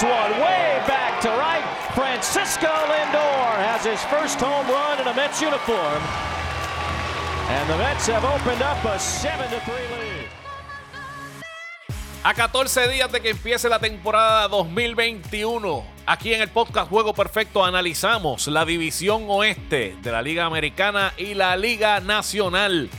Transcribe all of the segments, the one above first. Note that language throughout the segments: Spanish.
One way back to right. Francisco Lindor has his first home run in a Mets uniform. And the Mets have opened up a 7 to 3 lead. A 14 días de que empiece la temporada 2021, aquí en el podcast Juego Perfecto analizamos la división oeste de la Liga Americana y la Liga Nacional.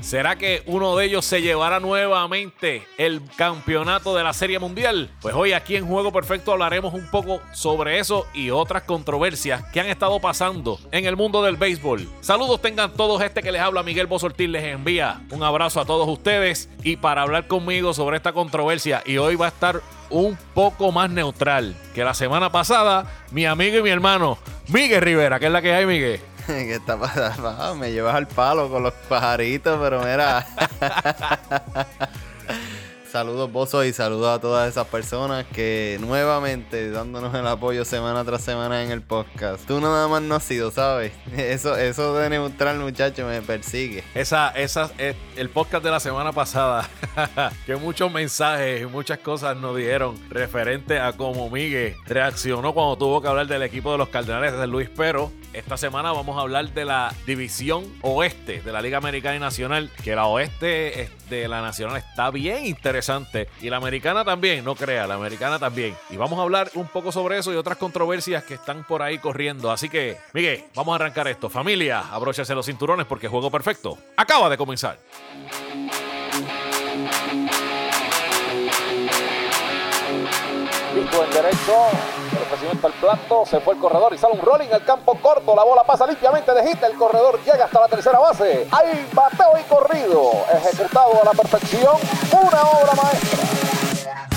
¿Será que uno de ellos se llevará nuevamente el campeonato de la Serie Mundial? Pues hoy aquí en Juego Perfecto hablaremos un poco sobre eso y otras controversias que han estado pasando en el mundo del béisbol. Saludos tengan todos este que les habla Miguel Bosortil les envía un abrazo a todos ustedes y para hablar conmigo sobre esta controversia y hoy va a estar un poco más neutral que la semana pasada mi amigo y mi hermano Miguel Rivera, que es la que hay, Miguel. ¿Qué está pasando? Me llevas al palo con los pajaritos, pero mira. Saludos, Bozo, y saludos a todas esas personas que nuevamente dándonos el apoyo semana tras semana en el podcast. Tú nada más no has sido, ¿sabes? Eso, eso de neutral, muchacho, me persigue. Esa, esa, eh, el podcast de la semana pasada, que muchos mensajes y muchas cosas nos dieron referente a cómo Miguel reaccionó cuando tuvo que hablar del equipo de los Cardenales de Luis Pero. Esta semana vamos a hablar de la división oeste de la Liga Americana y Nacional, que la oeste de la Nacional está bien interesante y la americana también, no crea, la americana también. Y vamos a hablar un poco sobre eso y otras controversias que están por ahí corriendo. Así que, Miguel, vamos a arrancar esto. Familia, abróchese los cinturones porque juego perfecto acaba de comenzar. Pico en derecho, el ofrecimiento al plato, se fue el corredor y sale un rolling al campo corto, la bola pasa limpiamente de hit, el corredor llega hasta la tercera base, hay bateo y corrido, ejecutado a la perfección, una obra maestra.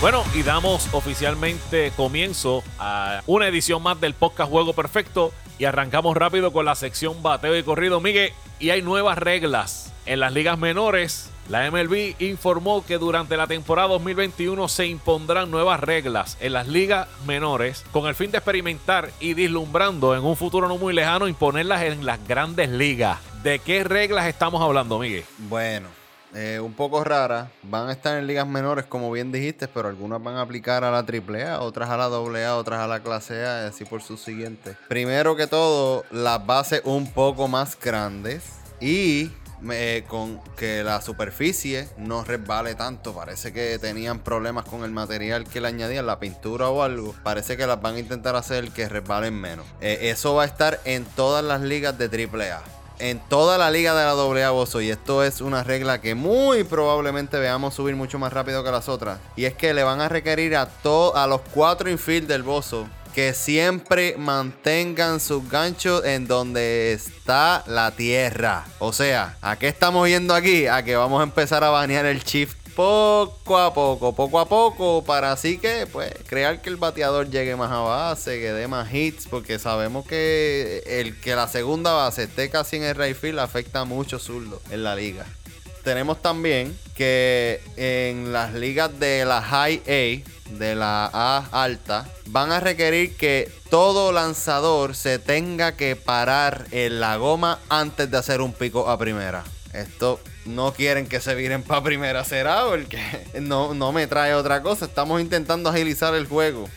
Bueno, y damos oficialmente comienzo a una edición más del podcast Juego Perfecto y arrancamos rápido con la sección bateo y corrido, Miguel, y hay nuevas reglas en las ligas menores la MLB informó que durante la temporada 2021 se impondrán nuevas reglas en las ligas menores con el fin de experimentar y dislumbrando en un futuro no muy lejano imponerlas en las grandes ligas. ¿De qué reglas estamos hablando, Miguel? Bueno, eh, un poco raras. Van a estar en ligas menores, como bien dijiste, pero algunas van a aplicar a la AAA, otras a la AA, otras a la clase A, y así por sus siguientes. Primero que todo, las bases un poco más grandes y con que la superficie no resbale tanto. Parece que tenían problemas con el material que le añadían, la pintura o algo. Parece que las van a intentar hacer que resbalen menos. Eh, eso va a estar en todas las ligas de AAA. En toda la liga de la AA Bozo. Y esto es una regla que muy probablemente veamos subir mucho más rápido que las otras. Y es que le van a requerir a, a los cuatro infield del Bozo que siempre mantengan sus ganchos en donde está la tierra. O sea, ¿a qué estamos yendo aquí? A que vamos a empezar a banear el shift poco a poco, poco a poco, para así que, pues, crear que el bateador llegue más a base, que dé más hits, porque sabemos que el que la segunda base esté casi en el right field afecta mucho zurdo en la liga. Tenemos también que en las ligas de la High A, de la A alta van a requerir que todo lanzador se tenga que parar en la goma antes de hacer un pico a primera. Esto no quieren que se viren para primera será porque no, no me trae otra cosa. Estamos intentando agilizar el juego.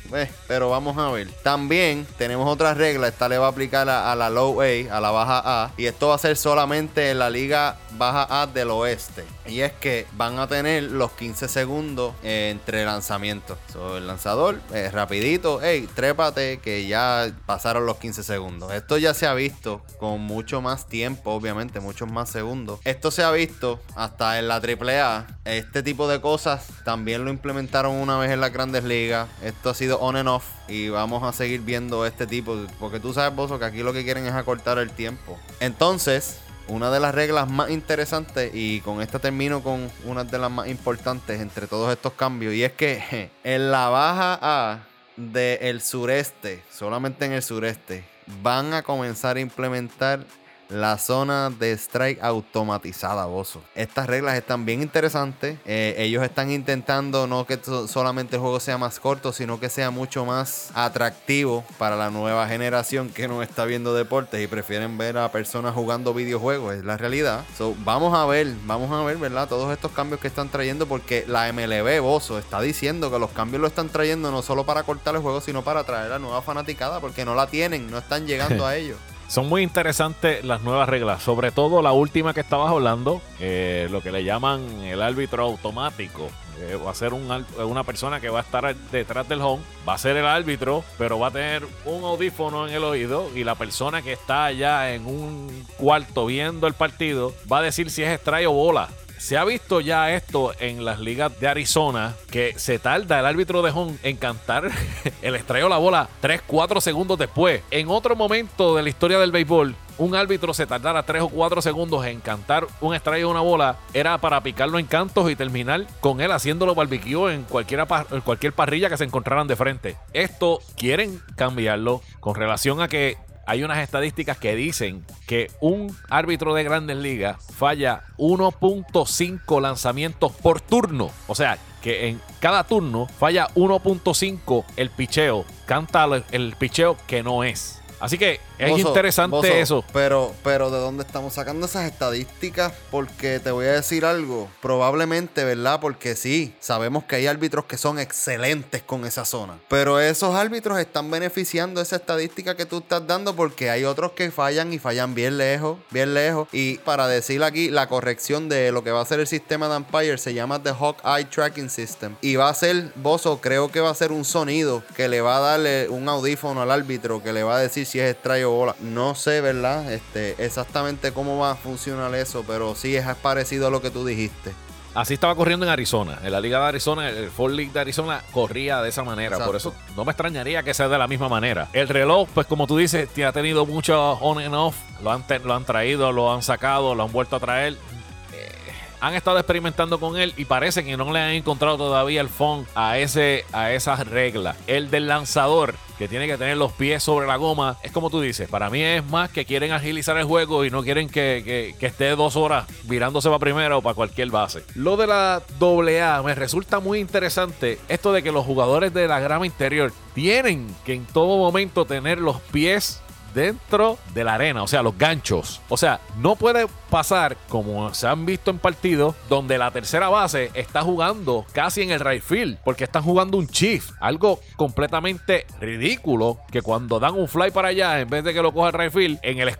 Pero vamos a ver. También tenemos otra regla. Esta le va a aplicar a, la low A, a la baja A. Y esto va a ser solamente en la liga baja A del oeste. Y es que van a tener los 15 segundos entre lanzamientos. So, el lanzador, eh, rapidito, hey, trépate que ya pasaron los 15 segundos. Esto ya se ha visto con mucho más tiempo, obviamente, muchos más segundos. Esto se ha visto hasta en la AAA. Este tipo de cosas también lo implementaron una vez en las grandes ligas. Esto ha sido on and off. Y vamos a seguir viendo este tipo. Porque tú sabes, Bozo, que aquí lo que quieren es acortar el tiempo. Entonces, una de las reglas más interesantes, y con esta termino con una de las más importantes entre todos estos cambios, y es que en la baja A del sureste, solamente en el sureste, van a comenzar a implementar la zona de strike automatizada, Bozo. Estas reglas están bien interesantes. Eh, ellos están intentando no que solamente el juego sea más corto, sino que sea mucho más atractivo para la nueva generación que no está viendo deportes y prefieren ver a personas jugando videojuegos. Es la realidad. So, vamos a ver, vamos a ver, ¿verdad? Todos estos cambios que están trayendo porque la MLB, Bozo, está diciendo que los cambios lo están trayendo no solo para cortar el juego, sino para traer a nueva fanaticada porque no la tienen, no están llegando a ellos. Son muy interesantes las nuevas reglas, sobre todo la última que estabas hablando, eh, lo que le llaman el árbitro automático. Eh, va a ser una persona que va a estar detrás del home, va a ser el árbitro, pero va a tener un audífono en el oído y la persona que está allá en un cuarto viendo el partido va a decir si es strike o bola. Se ha visto ya esto en las ligas de Arizona, que se tarda el árbitro de home en cantar el estrello la bola 3, 4 segundos después. En otro momento de la historia del béisbol, un árbitro se tardara 3 o 4 segundos en cantar un estrella de una bola, era para picarlo en cantos y terminar con él haciéndolo barbecue en, en cualquier parrilla que se encontraran de frente. Esto quieren cambiarlo con relación a que hay unas estadísticas que dicen que un árbitro de grandes ligas falla 1.5 lanzamientos por turno. O sea, que en cada turno falla 1.5 el picheo. Canta el, picheo que no es. Así que es interesante eso. Pero, pero ¿de dónde estamos sacando esas estadísticas? Porque te voy a decir algo. Probablemente, ¿verdad? Porque sí, sabemos que hay árbitros que son excelentes con esa zona. Pero esos árbitros están beneficiando esa estadística que tú estás dando porque hay otros que fallan y fallan bien lejos, bien lejos. Y para decir aquí, la corrección de lo que va a ser el sistema de Empire se llama The Hawkeye Tracking System. Y va a ser, Bozo, creo que va a ser un sonido que le va a darle un audífono al árbitro que le va a decir si es extraño bola. No sé, ¿verdad? Este, exactamente cómo va a funcionar eso, pero sí es parecido a lo que tú dijiste. Así estaba corriendo en Arizona. En la Liga de Arizona, el Ford League de Arizona corría de esa manera. Por eso no me extrañaría que sea de la misma manera. El reloj, pues como tú dices, ha tenido mucho on and off. Lo han, lo han traído, lo han sacado, lo han vuelto a traer. Eh, han estado experimentando con él y parece que no le han encontrado todavía el fondo a, ese, a esas reglas. El del lanzador que tiene que tener los pies sobre la goma. Es como tú dices, para mí es más que quieren agilizar el juego y no quieren que, esté dos horas virándose para primera o para cualquier base. Lo de la AA me resulta muy interesante esto de que los jugadores de la grama interior tienen que en todo momento tener los pies dentro de la arena, o sea, los ganchos. O sea, no puede pasar como se han visto en partidos donde la tercera base está jugando casi en el right field porque están jugando un chief, algo completamente ridículo que cuando dan un fly para allá en vez de que lo coja el right field en, el,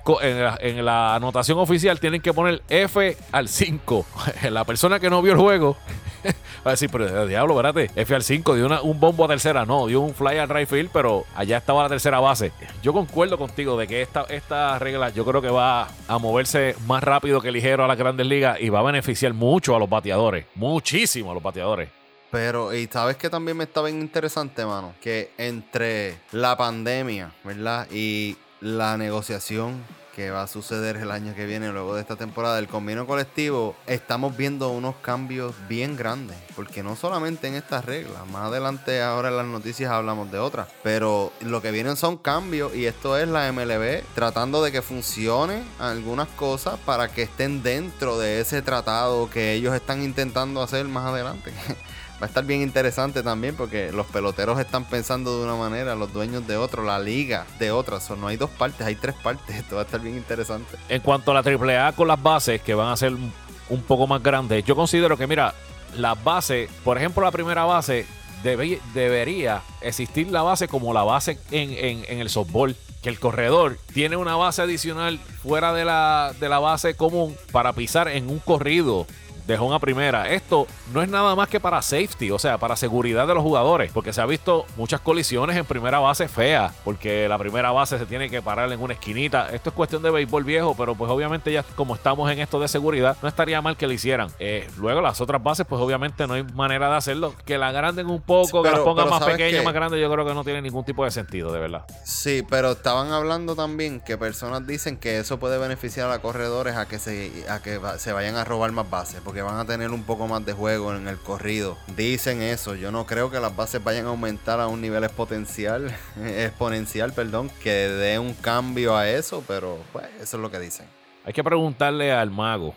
en, la, anotación oficial tienen que poner F al 5. la persona que no vio el juego va a decir, pero diablo, espérate, F al 5 dio un bombo a tercera, no, dio un fly al right field, pero allá estaba la tercera base. Yo concuerdo contigo de que esta, regla yo creo que va a moverse más rápido que ligero a las grandes ligas y va a beneficiar mucho a los bateadores, muchísimo a los bateadores. Pero, y sabes que también me está bien interesante, mano, que entre la pandemia, ¿verdad? Y la negociación que va a suceder el año que viene, luego de esta temporada del convenio colectivo, estamos viendo unos cambios bien grandes. Porque no solamente en estas reglas, más adelante ahora en las noticias hablamos de otras. Pero lo que vienen son cambios y esto es la MLB tratando de que funcione algunas cosas para que estén dentro de ese tratado que ellos están intentando hacer más adelante. va a estar bien interesante también porque los peloteros están pensando de una manera, los dueños de otro, la liga de otra. So, no hay dos partes, hay tres partes. Esto va a estar bien interesante. En cuanto a la AAA con las bases, que van a ser un poco más grandes, yo considero que, mira, las bases, por ejemplo, la primera base, debería existir la base como la base en, en, el softball que el corredor tiene una base adicional fuera de la, de la base común para pisar en un corrido dejó una primera. Esto no es nada más que para safety, o sea, para seguridad de los jugadores, porque se ha visto muchas colisiones en primera base feas, porque la primera base se tiene que parar en una esquinita. Esto es cuestión de béisbol viejo, pero pues obviamente ya como estamos en esto de seguridad, no estaría mal que lo hicieran. Eh, luego las otras bases, pues obviamente no hay manera de hacerlo. Que la agranden un poco, que las pongan más pequeñas, más grandes, yo creo que no tiene ningún tipo de sentido, de verdad. Sí, pero estaban hablando también que personas dicen que eso puede beneficiar a corredores a que se, a que se vayan a robar más bases, porque que van a tener un poco más de juego en el corrido. Dicen eso, yo no creo que las bases vayan a aumentar a un nivel exponencial, exponencial, perdón, que dé un cambio a eso, pero pues eso es lo que dicen. Hay que preguntarle al mago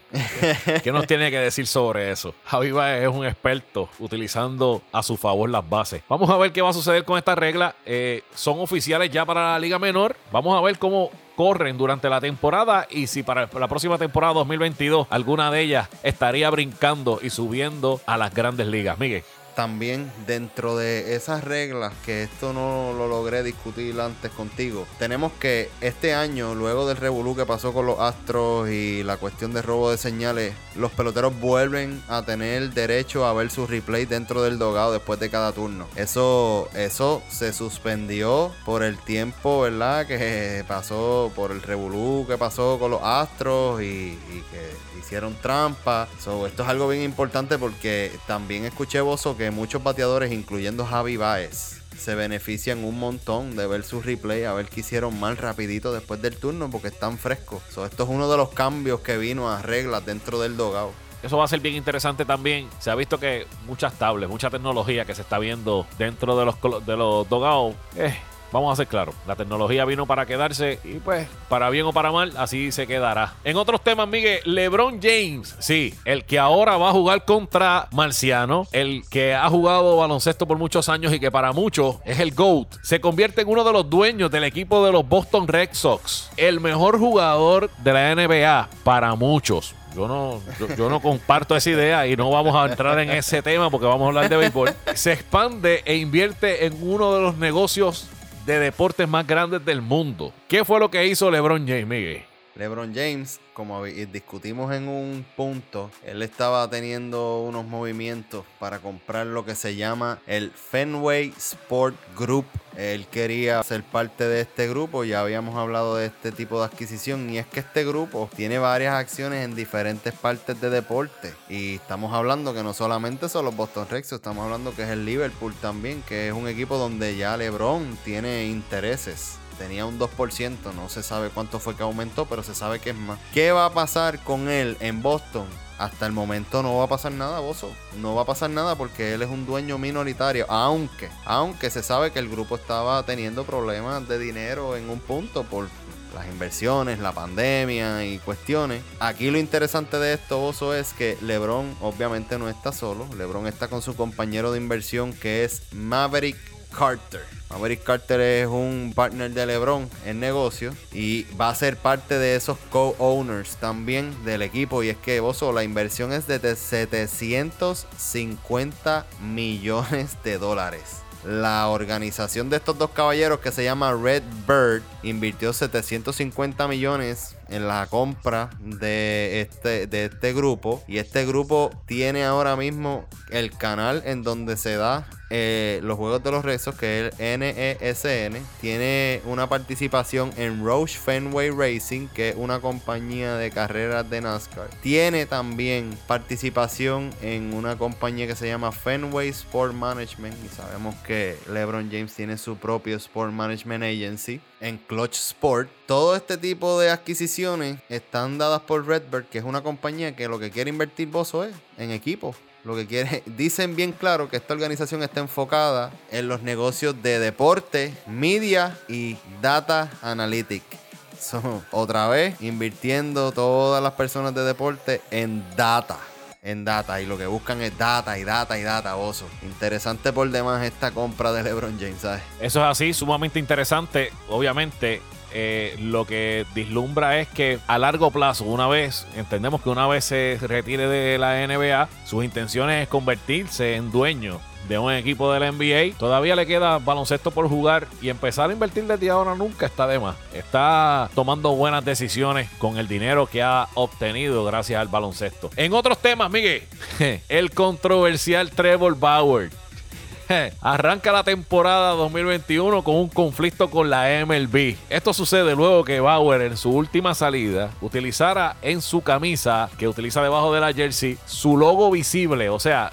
qué nos tiene que decir sobre eso. Javi es un experto utilizando a su favor las bases. Vamos a ver qué va a suceder con esta regla. Eh, son oficiales ya para la Liga Menor. Vamos a ver cómo corren durante la temporada y si para la próxima temporada 2022 alguna de ellas estaría brincando y subiendo a las grandes ligas. Miguel también dentro de esas reglas, que esto no lo logré discutir antes contigo, tenemos que este año, luego del revolú que pasó con los Astros y la cuestión de robo de señales, los peloteros vuelven a tener derecho a ver su replay dentro del dogado después de cada turno. Eso, eso se suspendió por el tiempo, ¿verdad? Que pasó, por el revolú que pasó con los Astros y, que hicieron trampa. esto es algo bien importante porque también escuché Bozo que muchos bateadores, incluyendo Javi Baez, se benefician un montón de ver su replay, a ver qué hicieron mal rapidito después del turno porque están frescos. esto es uno de los cambios que vino a reglas dentro del dogado. Eso va a ser bien interesante también. Se ha visto que muchas tablets, mucha tecnología que se está viendo dentro de los, de los dogados. Eh, Vamos a ser claros, la tecnología vino para quedarse y pues, para bien o para mal, así se quedará. En otros temas, Miguel, LeBron James, sí, el que ahora va a jugar contra Marciano, el que ha jugado baloncesto por muchos años y que para muchos es el GOAT, se convierte en uno de los dueños del equipo de los Boston Red Sox, el mejor jugador de la NBA para muchos. Yo no, yo, no comparto esa idea y no vamos a entrar en ese tema porque vamos a hablar de béisbol. Se expande e invierte en uno de los negocios de deportes más grandes del mundo. ¿Qué fue lo que hizo LeBron James, Miguel? LeBron James, como discutimos en un punto, él estaba teniendo unos movimientos para comprar lo que se llama el Fenway Sport Group. Él quería ser parte de este grupo, ya habíamos hablado de este tipo de adquisición y es que este grupo tiene varias acciones en diferentes partes de deporte y estamos hablando que no solamente son los Boston Red estamos hablando que es el Liverpool también, que es un equipo donde ya LeBron tiene intereses tenía un 2%, no se sabe cuánto fue que aumentó, pero se sabe que es más. ¿Qué va a pasar con él en Boston? Hasta el momento no va a pasar nada, Bozo. No va a pasar nada porque él es un dueño minoritario. Aunque, aunque se sabe que el grupo estaba teniendo problemas de dinero en un punto por las inversiones, la pandemia y cuestiones. Aquí lo interesante de esto, Bozo, es que LeBron obviamente no está solo. LeBron está con su compañero de inversión que es Maverick Carter. Maverick Carter es un partner de LeBron en negocio y va a ser parte de esos co-owners también del equipo. Y es que, Bozo, la inversión es de 750 millones de dólares. La organización de estos dos caballeros que se llama Red Bird invirtió 750 millones en la compra de este, de este grupo. Y este grupo tiene ahora mismo el canal en donde se da eh, los juegos de los rezos, que es el NESN, e tiene una participación en Roche Fenway Racing, que es una compañía de carreras de NASCAR. Tiene también participación en una compañía que se llama Fenway Sport Management. Y sabemos que LeBron James tiene su propio Sport Management Agency en Clutch Sport. Todo este tipo de adquisiciones están dadas por Redbird, que es una compañía que lo que quiere invertir Bozo es en equipos lo que quiere, dicen bien claro que esta organización está enfocada en los negocios de deporte, media y data analytics. otra vez, invirtiendo todas las personas de deporte en data. En data. Y lo que buscan es data y data y data, oso. Interesante por demás esta compra de LeBron James, ¿sabes? Eso es así, sumamente interesante. Obviamente, eh, lo que dislumbra es que a largo plazo, una vez, entendemos que una vez se retire de la NBA, sus intenciones es convertirse en dueño de un equipo de la NBA. Todavía le queda baloncesto por jugar y empezar a invertir desde ahora nunca está de más. Está tomando buenas decisiones con el dinero que ha obtenido gracias al baloncesto. En otros temas, Miguel, el controversial Trevor Bauer Arranca la temporada 2021 con un conflicto con la MLB. Esto sucede luego que Bauer en su última salida utilizara en su camisa, que utiliza debajo de la jersey, su logo visible. O sea,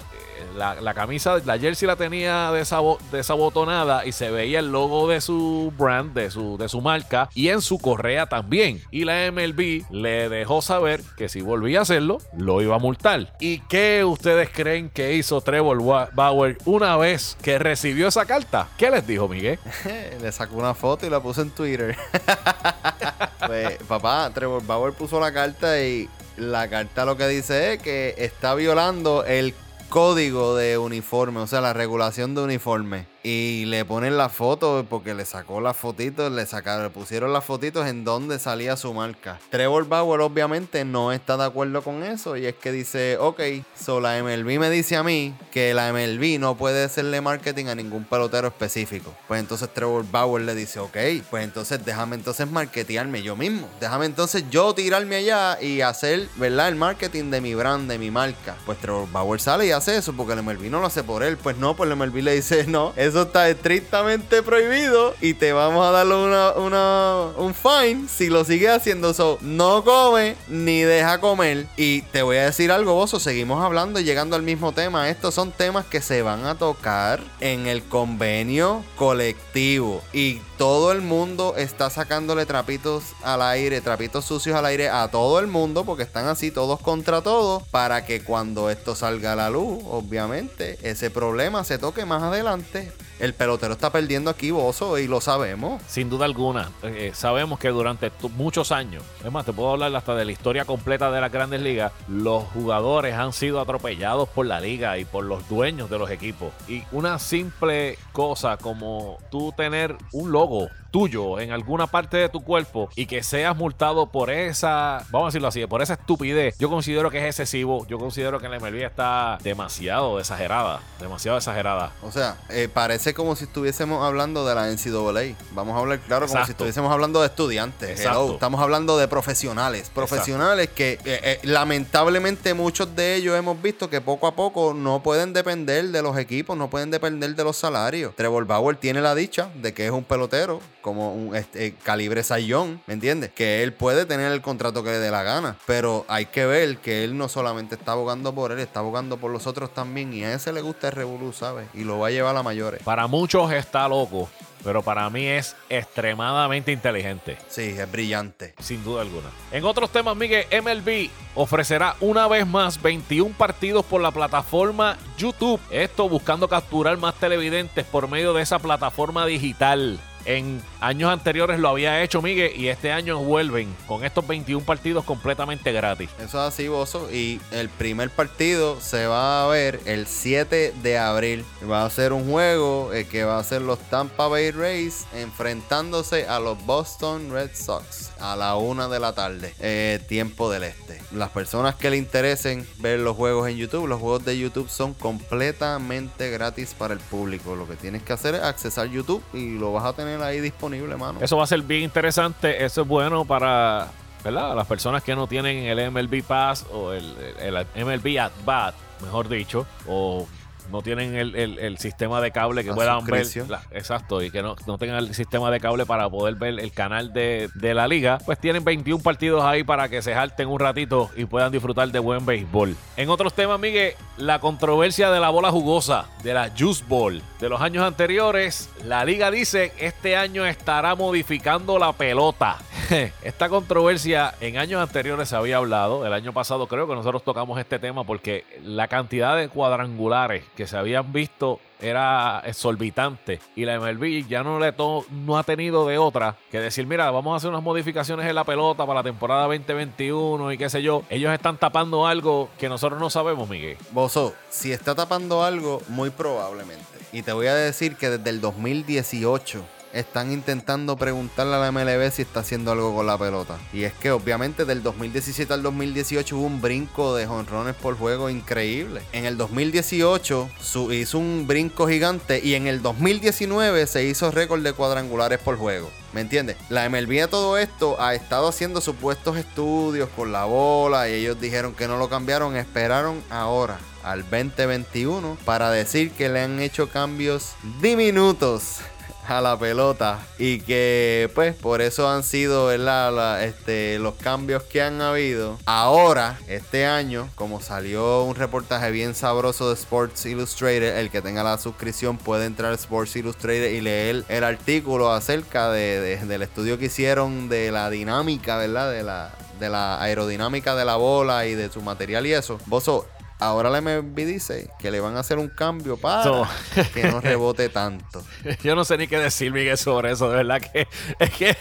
la, la camisa, la jersey la tenía desabo- desabotonada y se veía el logo de su brand, de su, de su marca, y en su correa también. Y la MLB le dejó saber que si volvía a hacerlo, lo iba a multar. ¿Y qué ustedes creen que hizo Trevor Bauer una vez que recibió esa carta? ¿Qué les dijo, Miguel? Le sacó una foto y la puso en Twitter. pues, papá, Trevor Bauer puso la carta y la carta lo que dice es que está violando el código de uniforme, o sea, la regulación de uniforme. Y le ponen la foto porque le sacó las fotitos, le sacaron, le pusieron las fotitos en donde salía su marca. Trevor Bauer obviamente no está de acuerdo con eso y es que dice, ok, so la MLB me dice a mí que la MLB no puede hacerle marketing a ningún pelotero específico. Pues entonces Trevor Bauer le dice, ok, pues entonces déjame entonces marketearme yo mismo. Déjame entonces yo tirarme allá y hacer, ¿verdad? El marketing de mi brand, de mi marca. Pues Trevor Bauer sale y hace eso porque el MLB no lo hace por él. Pues no, pues el MLB le dice, no, eso está estrictamente prohibido y te vamos a darle una, una- un fine si lo sigues haciendo eso. No come ni deja comer. Y te voy a decir algo, Bozo, seguimos hablando y llegando al mismo tema. Estos son temas que se van a tocar en el convenio colectivo. Y todo el mundo está sacándole trapitos al aire, trapitos sucios al aire a todo el mundo porque están así todos contra todos para que cuando esto salga a la luz, obviamente, ese problema se toque más adelante. El pelotero está perdiendo aquí, Bozo, y lo sabemos. Sin duda alguna, eh, sabemos que durante muchos años, es más, te puedo hablar hasta de la historia completa de las grandes ligas, los jugadores han sido atropellados por la liga y por los dueños de los equipos. Y una simple cosa como tú tener un logo tuyo en alguna parte de tu cuerpo y que seas multado por esa, vamos a decirlo así, por esa estupidez, yo considero que es excesivo, yo considero que la MLB está demasiado exagerada, demasiado exagerada. O sea, eh, parece como si estuviésemos hablando de la NCAA. Vamos a hablar claro como si estuviésemos hablando de estudiantes. Hello, Estamos hablando de profesionales. Profesionales que eh, eh, lamentablemente muchos de ellos hemos visto que poco a poco no pueden depender de los equipos, no pueden depender de los salarios. Trevor Bauer tiene la dicha de que es un pelotero como un este, calibre sayón, ¿me entiendes? Que él puede tener el contrato que le dé la gana. Pero hay que ver que él no solamente está abogando por él, está abogando por los otros también. Y a ese le gusta el revolú, ¿sabes? Y lo va a llevar a mayores. Para muchos está loco, pero para mí es extremadamente inteligente. Sí, es brillante. Sin duda alguna. En otros temas, Miguel, MLB ofrecerá una vez más 21 partidos por la plataforma YouTube. Esto buscando capturar más televidentes por medio de esa plataforma digital. En años anteriores lo había hecho Miguel y este año vuelven con estos 21 partidos completamente gratis. Eso es así, Bozo. Y el primer partido se va a ver el 7 de abril. Va a ser un juego eh, que va a ser los Tampa Bay Rays enfrentándose a los Boston Red Sox a la una de la tarde, eh, tiempo del este. Las personas que le interesen ver los juegos en YouTube, los juegos de YouTube son completamente gratis para el público. Lo que tienes que hacer es accesar YouTube y lo vas a tener ahí disponible, mano. Eso va a ser bien interesante. Eso es bueno para ¿verdad? las personas que no tienen el MLB Pass o el, MLB At Bat, mejor dicho, o no tienen el, el- el sistema de cable que La puedan ver. la- exacto, y que no, no tengan el sistema de cable para poder ver el canal de, de la liga, pues tienen 21 partidos ahí para que se jalten un ratito y puedan disfrutar de buen béisbol. En otros temas, Miguel, la controversia de la bola jugosa, de la Juice Ball. De los años anteriores, la liga dice que este año estará modificando la pelota. Esta controversia en años anteriores se había hablado. El año pasado creo que nosotros tocamos este tema porque la cantidad de cuadrangulares que se habían visto era exorbitante y la MLB ya no le to- no ha tenido de otra que decir, mira, vamos a hacer unas modificaciones en la pelota para la temporada 2021 y qué sé yo. Ellos están tapando algo que nosotros no sabemos, Miguel. Bozo, si está tapando algo, muy probablemente. Y te voy a decir que desde el 2018 están intentando preguntarle a la MLB si está haciendo algo con la pelota. Y es que obviamente del 2017 al 2018 hubo un brinco de jonrones por juego increíble. En el 2018 su- hizo un brinco gigante y en el 2019 se hizo récord de cuadrangulares por juego. ¿Me entiendes? La MLB a todo esto ha estado haciendo supuestos estudios con la bola y ellos dijeron que no lo cambiaron, esperaron ahora al 2021 para decir que le han hecho cambios diminutos a la pelota y que pues por eso han sido este, los cambios que han habido. Ahora, este año, como salió un reportaje bien sabroso de Sports Illustrated, el que tenga la suscripción puede entrar a Sports Illustrated y leer el artículo acerca del estudio que hicieron de la dinámica, ¿verdad? De la, de la aerodinámica de la bola y de su material y eso. Bozo, Ahora la MLB dice que le van a hacer un cambio para que no rebote tanto. Yo no sé ni qué decir, Miguel, sobre eso. De verdad que es que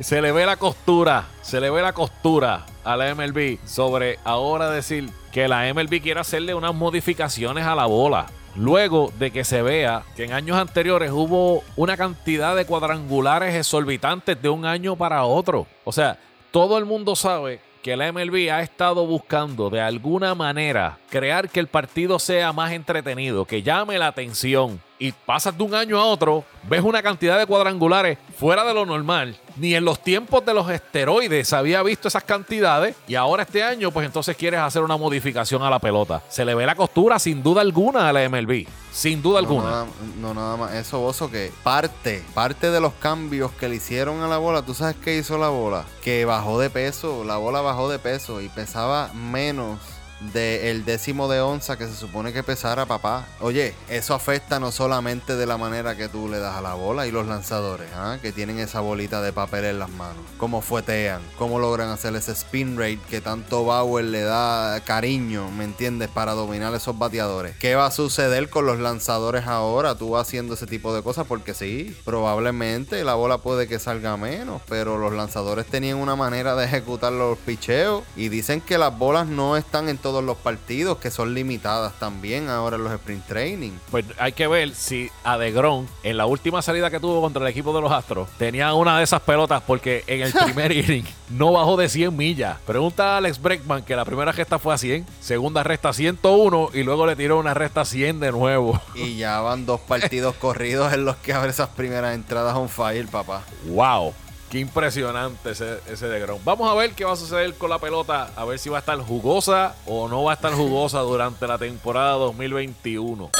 se le ve la costura, se le ve la costura a la MLB sobre ahora decir que la MLB quiere hacerle unas modificaciones a la bola. Luego de que se vea que en años anteriores hubo una cantidad de cuadrangulares exorbitantes de un año para otro. O sea, todo el mundo sabe que la MLB ha estado buscando de alguna manera crear que el partido sea más entretenido, que llame la atención. Y pasas de un año a otro, ves una cantidad de cuadrangulares fuera de lo normal. Ni en los tiempos de los esteroides había visto esas cantidades. Y ahora este año, pues entonces quieres hacer una modificación a la pelota. Se le ve la costura sin duda alguna a la MLB. Sin duda alguna. no, nada más. Eso, Bozo, que parte, parte de los cambios que le hicieron a la bola. ¿Tú sabes qué hizo la bola? Que bajó de peso. La bola bajó de peso y pesaba menos del décimo de onza que se supone que pesara papá. Oye, eso afecta no solamente de la manera que tú le das a la bola y los lanzadores, ¿ah? que tienen esa bolita de papel en las manos, cómo fuetean, cómo logran hacer ese spin rate que tanto Bauer le da cariño, ¿me entiendes? Para dominar esos bateadores. ¿Qué va a suceder con los lanzadores ahora? Tú haciendo ese tipo de cosas porque sí, probablemente la bola puede que salga menos, pero los lanzadores tenían una manera de ejecutar los picheos y dicen que las bolas no están en todos los partidos, que son limitadas también ahora en los sprint training. Pues hay que ver si a DeGrom, en la última salida que tuvo contra el equipo de los Astros, tenía una de esas pelotas porque en el primer inning no bajó de 100 millas. Pregunta a Alex Breckman que la primera gesta fue a 100, segunda resta 101 y luego le tiró una resta 100 de nuevo. Y ya van dos partidos corridos en los que abre esas primeras entradas on fire, papá. ¡Wow! Qué impresionante ese, ese de Grom. Vamos a ver qué va a suceder con la pelota. A ver si va a estar jugosa o no va a estar jugosa durante la temporada 2021.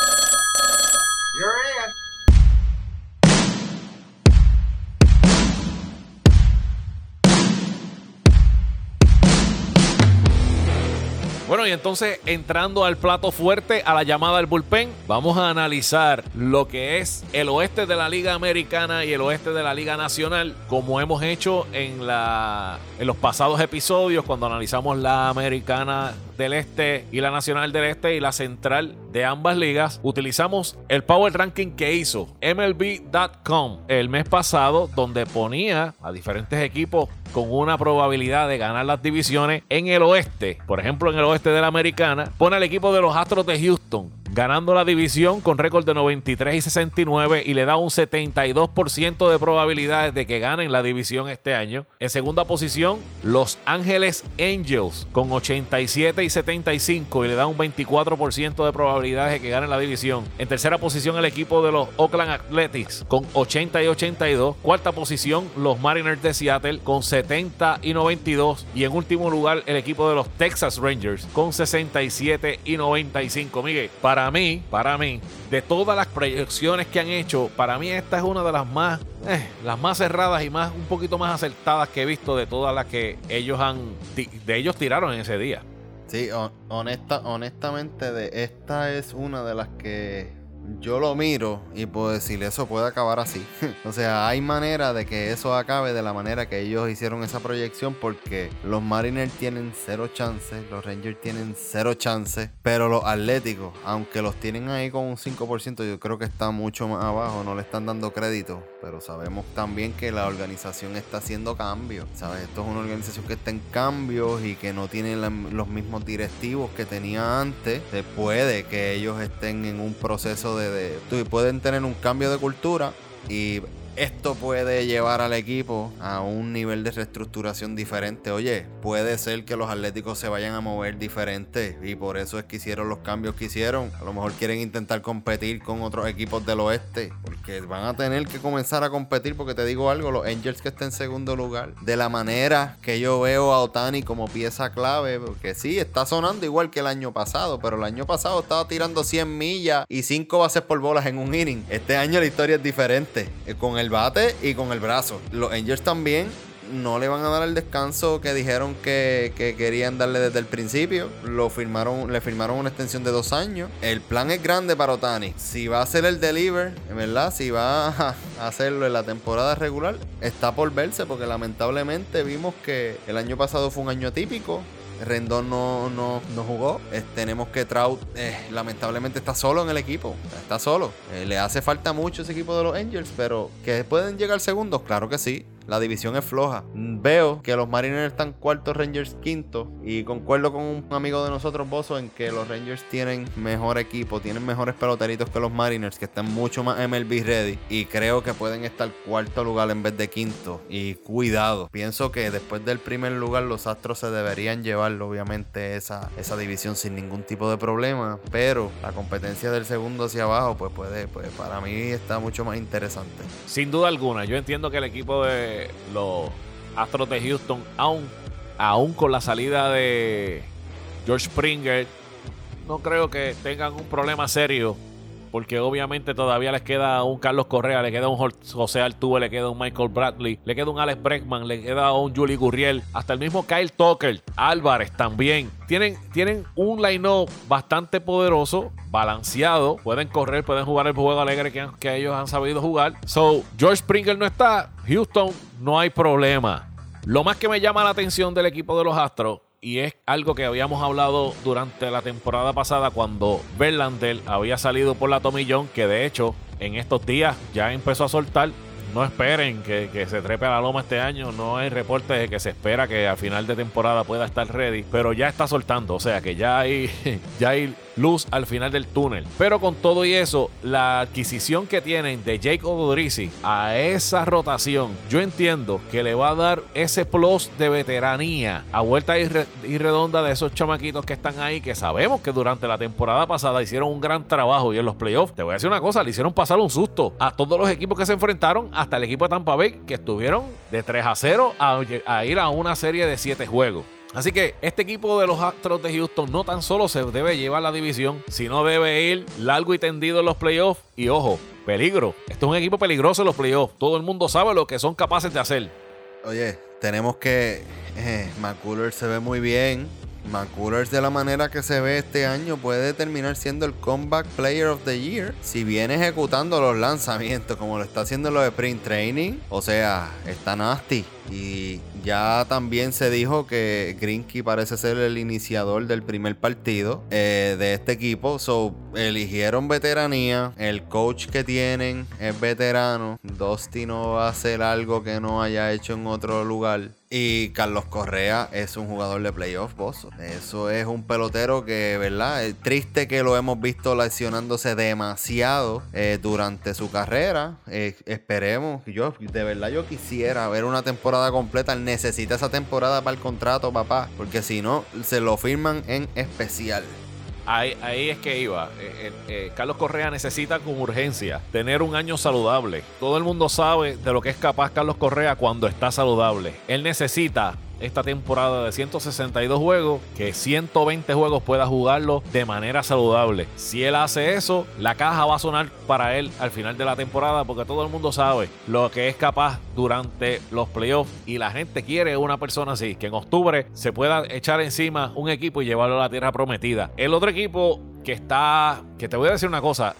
Bueno, y entonces entrando al plato fuerte, a la llamada del bullpen, vamos a analizar lo que es el oeste de la Liga Americana y el oeste de la Liga Nacional, como hemos hecho en, en los pasados episodios cuando analizamos la Americana del Este y la Nacional del Este y la Central de ambas ligas, utilizamos el Power Ranking que hizo MLB.com el mes pasado, donde ponía a diferentes equipos con una probabilidad de ganar las divisiones en el oeste. Por ejemplo, en el oeste de la Americana, pone al equipo de los Astros de Houston ganando la división con récord de 93 y 69 y le da un 72% de probabilidades de que ganen la división este año. En segunda posición, Los Ángeles Angels con 87 y 75 y le da un 24% de probabilidades de que ganen la división. En tercera posición, el equipo de los Oakland Athletics con 80 y 82. Cuarta posición, los Mariners de Seattle con 70 y 92. Y en último lugar, el equipo de los Texas Rangers con 67 y 95. Miguel, para para mí, para mí, de todas las proyecciones que han hecho, para mí esta es una de las más, eh, las más cerradas y más, un poquito más acertadas que he visto de todas las que ellos han, de ellos tiraron en ese día. Sí, honesta, honestamente, de esta es una de las que yo lo miro y puedo decirle, eso puede acabar así. o sea, hay manera de que eso acabe de la manera que ellos hicieron esa proyección porque los Mariners tienen cero chances, los Rangers tienen cero chances, pero los Atléticos, aunque los tienen ahí con un 5%, yo creo que está mucho más abajo, no le están dando crédito, pero sabemos también que la organización está haciendo cambios, ¿sabes? Esto es una organización que está en cambios y que no tiene los mismos directivos que tenía antes. Se puede que ellos estén en un proceso de, pueden tener un cambio de cultura y esto puede llevar al equipo a un nivel de reestructuración diferente. Oye, puede ser que los Atléticos se vayan a mover diferente y por eso es que hicieron los cambios que hicieron. A lo mejor quieren intentar competir con otros equipos del oeste porque van a tener que comenzar a competir porque te digo algo, los Angels que están en segundo lugar, de la manera que yo veo a Otani como pieza clave, porque sí, está sonando igual que el año pasado, pero el año pasado estaba tirando 100 millas y 5 bases por bolas en un inning. Este año la historia es diferente, eh, con el bate y con el brazo. Los Angels también no le van a dar el descanso que dijeron que, querían darle desde el principio. Lo firmaron, le firmaron una extensión de dos años. El plan es grande para Otani. Si va a hacer el deliver, ¿verdad? Si va a hacerlo en la temporada regular, está por verse porque lamentablemente vimos que el año pasado fue un año típico. Rendón no, no, jugó. tenemos que Trout, eh, lamentablemente, está solo en el equipo. Está solo. Eh, le hace falta mucho ese equipo de los Angels, pero que pueden llegar segundos, claro que sí. La división es floja. Veo que los Mariners están cuartos, Rangers quinto. Y concuerdo con un amigo de nosotros, Bozo, en que los Rangers tienen mejor equipo, tienen mejores peloteritos que los Mariners, que están mucho más MLB ready. Y creo que pueden estar cuarto lugar en vez de quinto. Y cuidado, pienso que después del primer lugar, los Astros se deberían llevar, obviamente, esa, esa división sin ningún tipo de problema. Pero la competencia del segundo hacia abajo, pues puede, pues para mí está mucho más interesante. Sin duda alguna, yo entiendo que el equipo de los Astros de Houston, aún, aún con la salida de George Springer, no creo que tengan un problema serio porque obviamente todavía les queda un Carlos Correa, le queda un José Altuve, le queda un Michael Bradley, le queda un Alex Breckman, le queda un Julie Gurriel, hasta el mismo Kyle Tucker, Álvarez también. Tienen, tienen un line-up bastante poderoso, balanceado, pueden correr, pueden jugar el juego alegre que, que ellos han sabido jugar. So, George Springer no está, Houston no hay problema. Lo más que me llama la atención del equipo de los Astros y es algo que habíamos hablado durante la temporada pasada cuando Verlander había salido por la Tomillón, que de hecho en estos días ya empezó a soltar. No esperen que, que, se trepe a la loma este año. No hay reportes de que se espera que a final de temporada pueda estar ready. Pero ya está soltando. O sea que ya hay, ya hay luz al final del túnel. Pero con todo y eso, la adquisición que tienen de Jake Odorizzi a esa rotación, yo entiendo que le va a dar ese plus de veteranía a vuelta y, redonda de esos chamaquitos que están ahí, que sabemos que durante la temporada pasada hicieron un gran trabajo y en los playoffs, te voy a decir una cosa, le hicieron pasar un susto a todos los equipos que se enfrentaron, hasta el equipo de Tampa Bay, que estuvieron de 3 a 0 a, a ir a una serie de 7 juegos. Así que este equipo de los Astros de Houston no tan solo se debe llevar la división, sino debe ir largo y tendido en los playoffs. Y ojo, peligro. Esto es un equipo peligroso en los playoffs. Todo el mundo sabe lo que son capaces de hacer. Oye, tenemos que. Eh, se ve muy bien. McCullers de la manera que se ve este año puede terminar siendo el Comeback Player of the Year si viene ejecutando los lanzamientos como lo está haciendo los sprint training. O sea, está nasty. Y ya también se dijo que Grinky parece ser el iniciador del primer partido eh, de este equipo. So, eligieron veteranía. El coach que tienen es veterano. Dusty no va a hacer algo que no haya hecho en otro lugar. Y Carlos Correa es un jugador de playoff, boss. Eso es un pelotero que, ¿verdad? Es triste que lo hemos visto lesionándose demasiado eh, durante su carrera. Eh, esperemos. Yo, de verdad, yo quisiera ver una temporada completa. Necesita esa temporada para el contrato, papá. Porque si no, se lo firman en especial. Ahí, es que iba. Eh, eh, eh, Carlos Correa necesita con urgencia tener un año saludable. Todo el mundo sabe de lo que es capaz Carlos Correa cuando está saludable. Él necesita esta temporada de 162 juegos, que 120 juegos pueda jugarlo de manera saludable. Si él hace eso, la caja va a sonar para él al final de la temporada, porque todo el mundo sabe lo que es capaz durante los playoffs y la gente quiere una persona así, que en octubre se pueda echar encima un equipo y llevarlo a la tierra prometida. El otro equipo que está, que te voy a decir una cosa,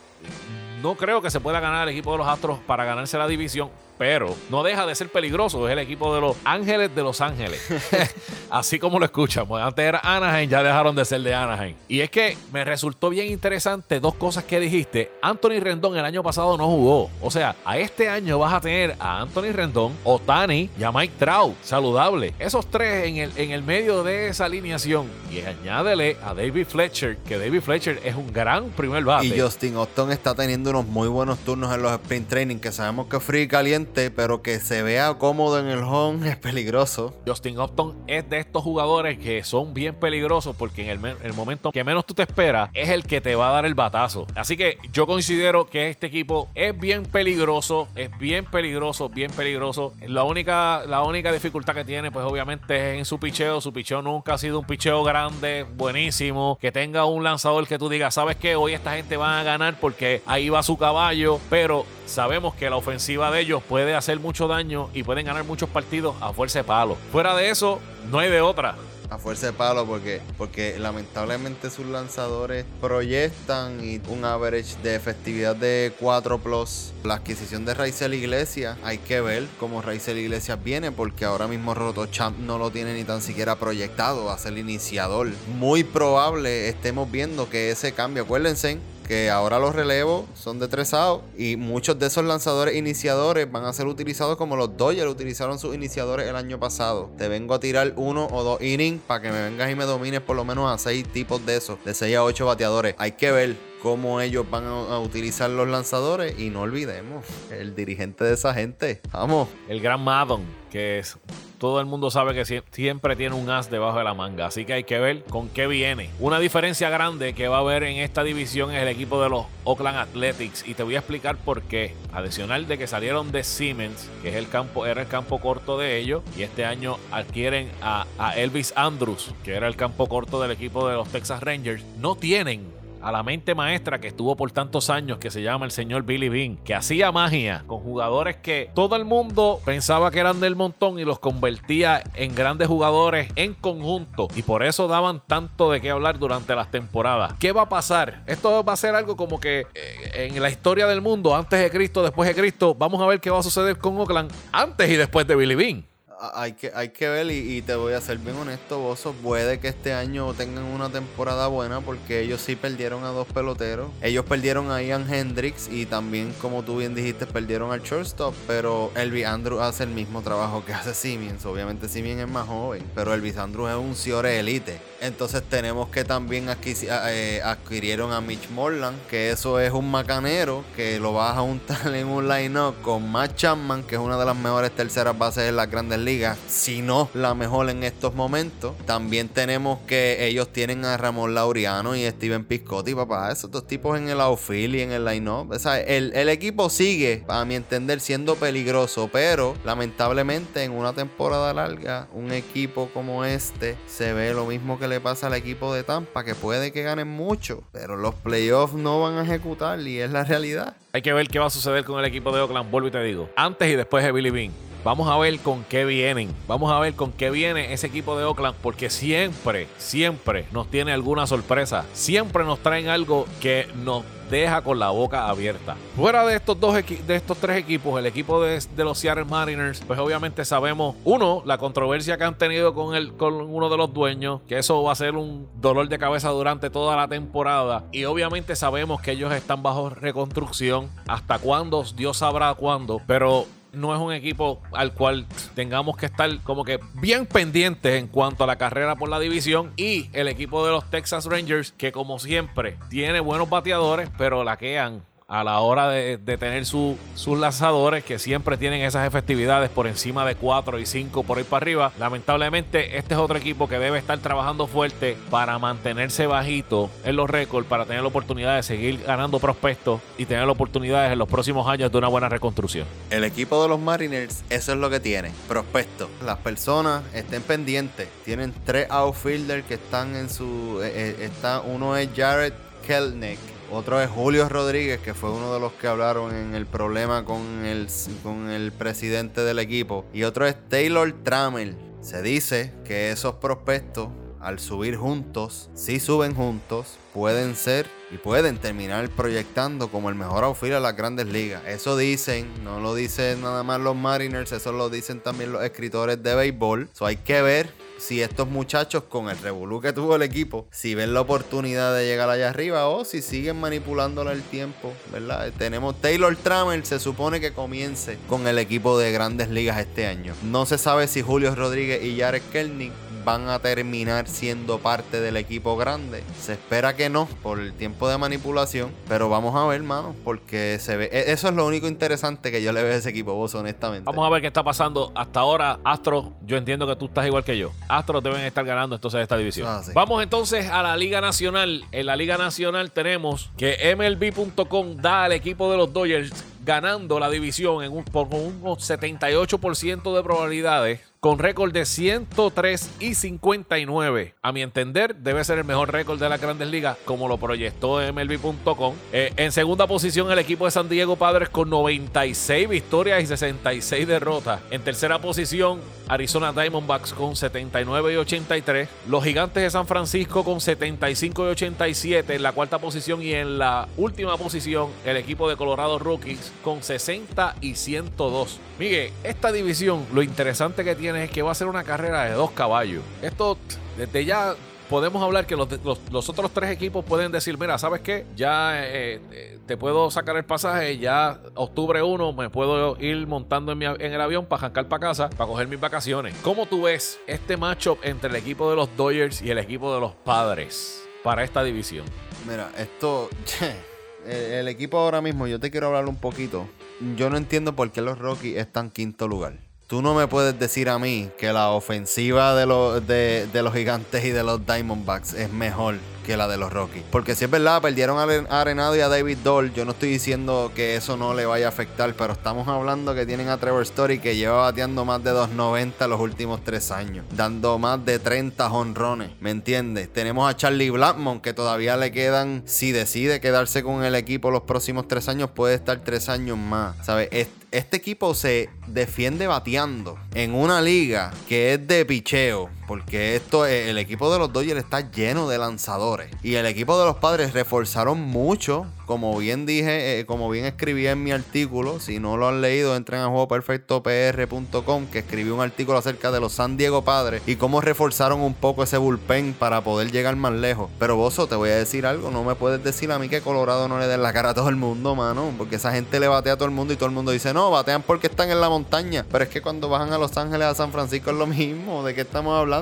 no creo que se pueda ganar el equipo de los Astros para ganarse la división, pero no deja de ser peligroso. Es el equipo de los Ángeles de Los Ángeles. Así como lo escuchamos. Antes era Anaheim, ya dejaron de ser de Anaheim. Y es que me resultó bien interesante dos cosas que dijiste. Anthony Rendón el año pasado no jugó. O sea, a este año vas a tener a Anthony Rendón, Otani y a Mike Trout, saludable. Esos tres en el, en el medio de esa alineación. Y añádele a David Fletcher, que David Fletcher es un gran primer bate. Y Justin Austin está teniendo unos muy buenos turnos en los sprint training, que sabemos que free caliente pero que se vea cómodo en el home es peligroso. Justin Upton es de estos jugadores que son bien peligrosos porque en el, momento que menos tú te esperas es el que te va a dar el batazo. Así que yo considero que este equipo es bien peligroso, es bien peligroso, bien peligroso. La única, la única dificultad que tiene, pues obviamente es en su picheo. Su picheo nunca ha sido un picheo grande, buenísimo, que tenga un lanzador que tú digas, ¿sabes qué? Hoy esta gente va a ganar porque ahí va su caballo, pero sabemos que la ofensiva de ellos puede hacer mucho daño y pueden ganar muchos partidos a fuerza de palo. Fuera de eso, no hay de otra a fuerza de palo porque, porque lamentablemente sus lanzadores proyectan y un average de efectividad de 4 plus. La adquisición de Raizel Iglesias, hay que ver cómo Raizel Iglesias viene porque ahora mismo Rotochamp no lo tiene ni tan siquiera proyectado a ser iniciador. Muy probable estemos viendo que ese cambio, acuérdense, que ahora los relevos son de tres outs y muchos de esos lanzadores iniciadores van a ser utilizados como los Dodgers utilizaron sus iniciadores el año pasado. Te vengo a tirar uno o dos innings para que me vengas y me domines por lo menos a seis tipos de esos, de seis a ocho bateadores. Hay que ver cómo ellos van a, utilizar los lanzadores y no olvidemos el dirigente de esa gente. Vamos. El gran Madon, que es todo el mundo sabe que siempre tiene un as debajo de la manga. Así que hay que ver con qué viene. Una diferencia grande que va a haber en esta división es el equipo de los Oakland Athletics. Y te voy a explicar por qué. Adicional de que salieron de Siemens, que es el campo, era el campo corto de ellos. Y este año adquieren a, a Elvis Andrews, que era el campo corto del equipo de los Texas Rangers. No tienen a la mente maestra que estuvo por tantos años, que se llama el señor Billy Bean, que hacía magia con jugadores que todo el mundo pensaba que eran del montón y los convertía en grandes jugadores en conjunto. Y por eso daban tanto de qué hablar durante las temporadas. ¿Qué va a pasar? Esto va a ser algo como que eh, en la historia del mundo, antes de Cristo, después de Cristo, vamos a ver qué va a suceder con Oakland antes y después de Billy Bean hay que, hay que ver y, te voy a ser bien honesto, Bozo, puede que este año tengan una temporada buena porque ellos sí perdieron a dos peloteros. Ellos perdieron a Ian Hendricks y también, como tú bien dijiste, perdieron al shortstop, pero Elvis Andrews hace el mismo trabajo que hace Siemens. Obviamente Siemens es más joven, pero Elvis Andrews es un Ciore elite. Entonces tenemos que también eh, adquirieron a Mitch Morland, que eso es un macanero que lo vas a juntar en un line-up con Matt Chapman, que es una de las mejores terceras bases de las grandes ligas, si no la mejor en estos momentos. También tenemos que ellos tienen a Ramón Laureano y Steven Piscotti, papá, esos dos tipos en el outfield y en el line-up. O sea, el, el equipo sigue, a mi entender, siendo peligroso, pero lamentablemente en una temporada larga, un equipo como este se ve lo mismo que le pasa al equipo de Tampa, que puede que ganen mucho, pero los playoffs no van a ejecutar y es la realidad. Hay que ver qué va a suceder con el equipo de Oakland, vuelvo y te digo, antes y después de Billy Bean. Vamos a ver con qué vienen. Vamos a ver con qué viene ese equipo de Oakland. Porque siempre, siempre nos tiene alguna sorpresa. Siempre nos traen algo que nos deja con la boca abierta. Fuera de estos dos de estos tres equipos, el equipo de, los Seattle Mariners, pues obviamente sabemos, uno, la controversia que han tenido con, el, con uno de los dueños, que eso va a ser un dolor de cabeza durante toda la temporada. Y obviamente sabemos que ellos están bajo reconstrucción. ¿Hasta cuándo? Dios sabrá cuándo. Pero no es un equipo al cual tengamos que estar como que bien pendientes en cuanto a la carrera por la división. Y el equipo de los Texas Rangers, que como siempre tiene buenos bateadores, pero laquean a la hora de, tener sus lanzadores que siempre tienen esas efectividades por encima de 4 y 5 por ahí para arriba. Lamentablemente, este es otro equipo que debe estar trabajando fuerte para mantenerse bajito en los récords, para tener la oportunidad de seguir ganando prospectos y tener oportunidades en los próximos años de una buena reconstrucción. El equipo de los Mariners, eso es lo que tiene, prospectos. Las personas estén pendientes. Tienen tres outfielders que están en su... Eh, eh, está, uno es Jared Kelnick otro es Julio Rodríguez, que fue uno de los que hablaron en el problema con el, con el presidente del equipo. Y otro es Taylor Trammell. Se dice que esos prospectos, al subir juntos, si suben juntos, pueden ser y pueden terminar proyectando como el mejor outfield de las grandes ligas. Eso dicen, no lo dicen nada más los Mariners, eso lo dicen también los escritores de béisbol. Eso hay que ver si estos muchachos con el revolú que tuvo el equipo, si ven la oportunidad de llegar allá arriba o si siguen manipulándole el tiempo, ¿verdad? Tenemos Taylor Trammell, se supone que comience con el equipo de grandes ligas este año. No se sabe si Julio Rodríguez y Jared Kelnick van a terminar siendo parte del equipo grande. Se espera que no por el tiempo de manipulación, pero vamos a ver, mano, porque se ve. e- Eso es lo único interesante que yo le veo a ese equipo, vos, honestamente. Vamos a ver qué está pasando hasta ahora. Astro, yo entiendo que tú estás igual que yo. Astros deben estar ganando entonces esta división. Ah, sí. Vamos entonces a la Liga Nacional. En la Liga Nacional tenemos que MLB.com da al equipo de los Dodgers ganando la división en un, por un 78% de probabilidades. Con récord de 103 y 59. A mi entender, debe ser el mejor récord de las grandes ligas, como lo proyectó MLB.com. Eh, en segunda posición, el equipo de San Diego Padres con 96 victorias y 66 derrotas. En tercera posición, Arizona Diamondbacks con 79 y 83. Los Gigantes de San Francisco con 75 y 87 en la cuarta posición. Y en la última posición, el equipo de Colorado Rockies con 60 y 102. Miguel, esta división, lo interesante que tiene es que va a ser una carrera de dos caballos. Esto, desde ya podemos hablar que los, otros tres equipos pueden decir, mira, ¿sabes qué? Ya eh, eh, te puedo sacar el pasaje, ya octubre 1 me puedo ir montando en, el avión para arrancar para casa, para coger mis vacaciones. ¿Cómo tú ves este matchup entre el equipo de los Dodgers y el equipo de los Padres para esta división? Mira, esto. el, equipo ahora mismo, yo te quiero hablar un poquito. Yo no entiendo por qué los Rockies están quinto lugar. Tú no me puedes decir a mí que la ofensiva de, de los gigantes y de los Diamondbacks es mejor que la de los Rockies. Porque si es verdad, perdieron a Aren- a Arenado y a David Doll. Yo no estoy diciendo que eso no le vaya a afectar, pero estamos hablando que tienen a Trevor Story que lleva bateando más de 2.90 los últimos tres años, dando más de 30 honrones. ¿Me entiendes? Tenemos a Charlie Blackmon que todavía le quedan, si decide quedarse con el equipo los próximos tres años, puede estar tres años más. ¿Sabes? Este equipo se defiende bateando en una liga que es de picheo. Porque esto, eh, el equipo de los Dodgers está lleno de lanzadores. Y el equipo de los padres reforzaron mucho. Como bien dije, eh, como bien escribí en mi artículo. Si no lo han leído, entren a juegoperfectopr.com. Que escribí un artículo acerca de los San Diego Padres. Y cómo reforzaron un poco ese bullpen para poder llegar más lejos. Pero Bozo, te voy a decir algo. No me puedes decir a mí que Colorado no le den la cara a todo el mundo, mano. Porque esa gente le batea a todo el mundo y todo el mundo dice, no, batean porque están en la montaña. Pero es que cuando bajan a Los Ángeles, a San Francisco es lo mismo. ¿De qué estamos hablando?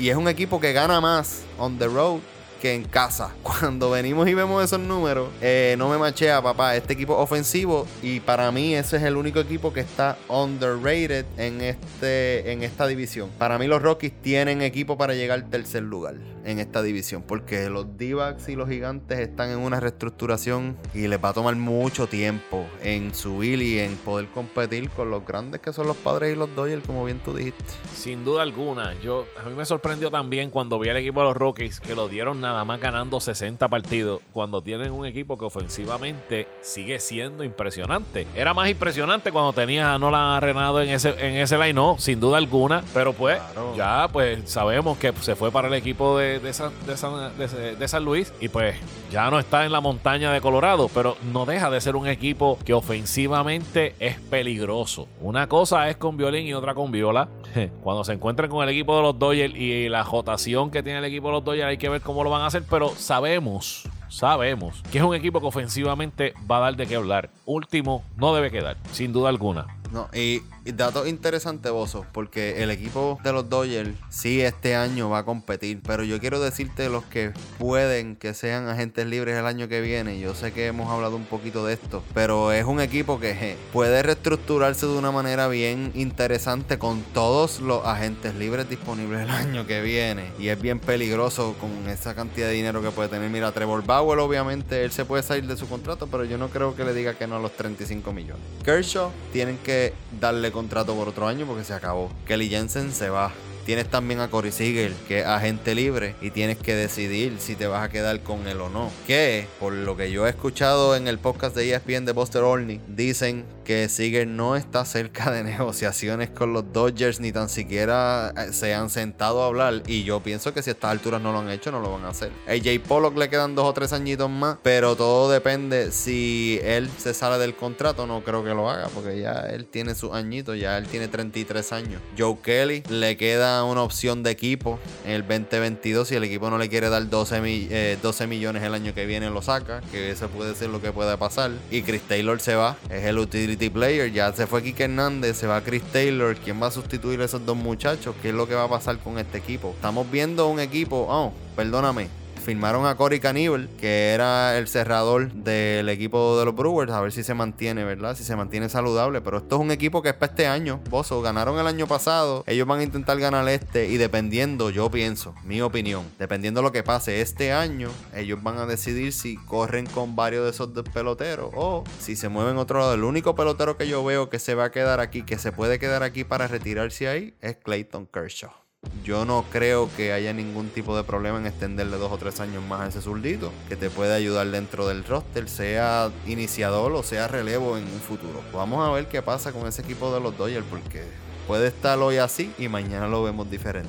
Y es un equipo que gana más on the road que en casa. Cuando venimos y vemos esos números, eh, no me machea, papá. Este equipo ofensivo y para mí ese es el único equipo que está underrated en este en esta división. Para mí los Rockies tienen equipo para llegar al tercer lugar en esta división porque los D-backs y los Gigantes están en una reestructuración y les va a tomar mucho tiempo en subir y en poder competir con los grandes que son los Padres y los Dodgers, como bien tú dijiste. Sin duda alguna, yo a mí me sorprendió también cuando vi al equipo de los Rockies que lo dieron nada más ganando 60 partidos cuando tienen un equipo que ofensivamente sigue siendo impresionante. Era más impresionante cuando tenía a Nolan Arenado en ese en ese line sin duda alguna, pero pues Claro. ya pues sabemos que se fue para el equipo de, de, San, de, San- de- de San Luis y pues ya no está en la montaña de Colorado, pero no deja de ser un equipo que ofensivamente es peligroso. Una cosa es con violín y otra con viola. Cuando se encuentren con el equipo de los Dodgers y la jotación que tiene el equipo de los Dodgers, hay que ver cómo lo van a hacer, pero sabemos, sabemos que es un equipo que ofensivamente va a dar de qué hablar. Último, no debe quedar, sin duda alguna. No, y, y dato interesante, Bozo, porque el equipo de los Dodgers sí este año va a competir, pero yo quiero decirte los que pueden que sean agentes libres el año que viene. Yo sé que hemos hablado un poquito de esto, pero es un equipo que puede reestructurarse de una manera bien interesante con todos los agentes libres disponibles el año que viene. Y es bien peligroso con esa cantidad de dinero que puede tener. Mira, Trevor Bauer, obviamente, él se puede salir de su contrato, pero yo no creo que le diga que no a los 35 millones. Kershaw tienen que darle contrato por otro año porque se acabó. Kelly Jensen se va. Tienes también a Corey Seager, que es agente libre, y tienes que decidir si te vas a quedar con él o no. Que, por lo que yo he escuchado en el podcast de ESPN de Buster Olney, dicen que Seager no está cerca de negociaciones con los Dodgers, ni tan siquiera eh, se han sentado a hablar. Y yo pienso que si a estas alturas no lo han hecho, no lo van a hacer. A AJ Pollock le quedan dos o tres añitos más, pero todo depende si él se sale del contrato. No creo que lo haga, porque ya él tiene sus añitos, ya él tiene 33 años. Joe Kelly le queda una opción de equipo en el 2022. Si el equipo no le quiere dar 12, mi- eh, 12 millones el año que viene, lo saca, que eso puede ser lo que pueda pasar. Y Chris Taylor se va, es el utility utility player. Ya se fue Kike Hernández, se va Chris Taylor. ¿Quién va a sustituir a esos dos muchachos? ¿Qué es lo que va a pasar con este equipo? Estamos viendo un equipo, oh, perdóname, firmaron a Corey Cannibal, que era el cerrador del equipo de los Brewers, a ver si se mantiene, ¿verdad? Si se mantiene saludable. Pero esto es un equipo que es para este año. Bozo, ganaron el año pasado. Ellos van a intentar ganar este. Y dependiendo, yo pienso, mi opinión, dependiendo de lo que pase este año, ellos van a decidir si corren con varios de esos peloteros o si se mueven otro lado. El único pelotero que yo veo que se va a quedar aquí, que se puede quedar aquí para retirarse ahí, es Clayton Kershaw. Yo no creo que haya ningún tipo de problema en extenderle dos o tres años más a ese zurdito que te puede ayudar dentro del roster, sea iniciador o sea relevo en un futuro. Vamos a ver qué pasa con ese equipo de los Dodgers porque puede estar hoy así y mañana lo vemos diferente.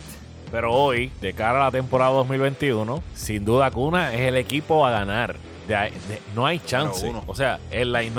Pero hoy, de cara a la temporada 2021, sin duda Cuna es el equipo a ganar. no hay chance. O sea, el line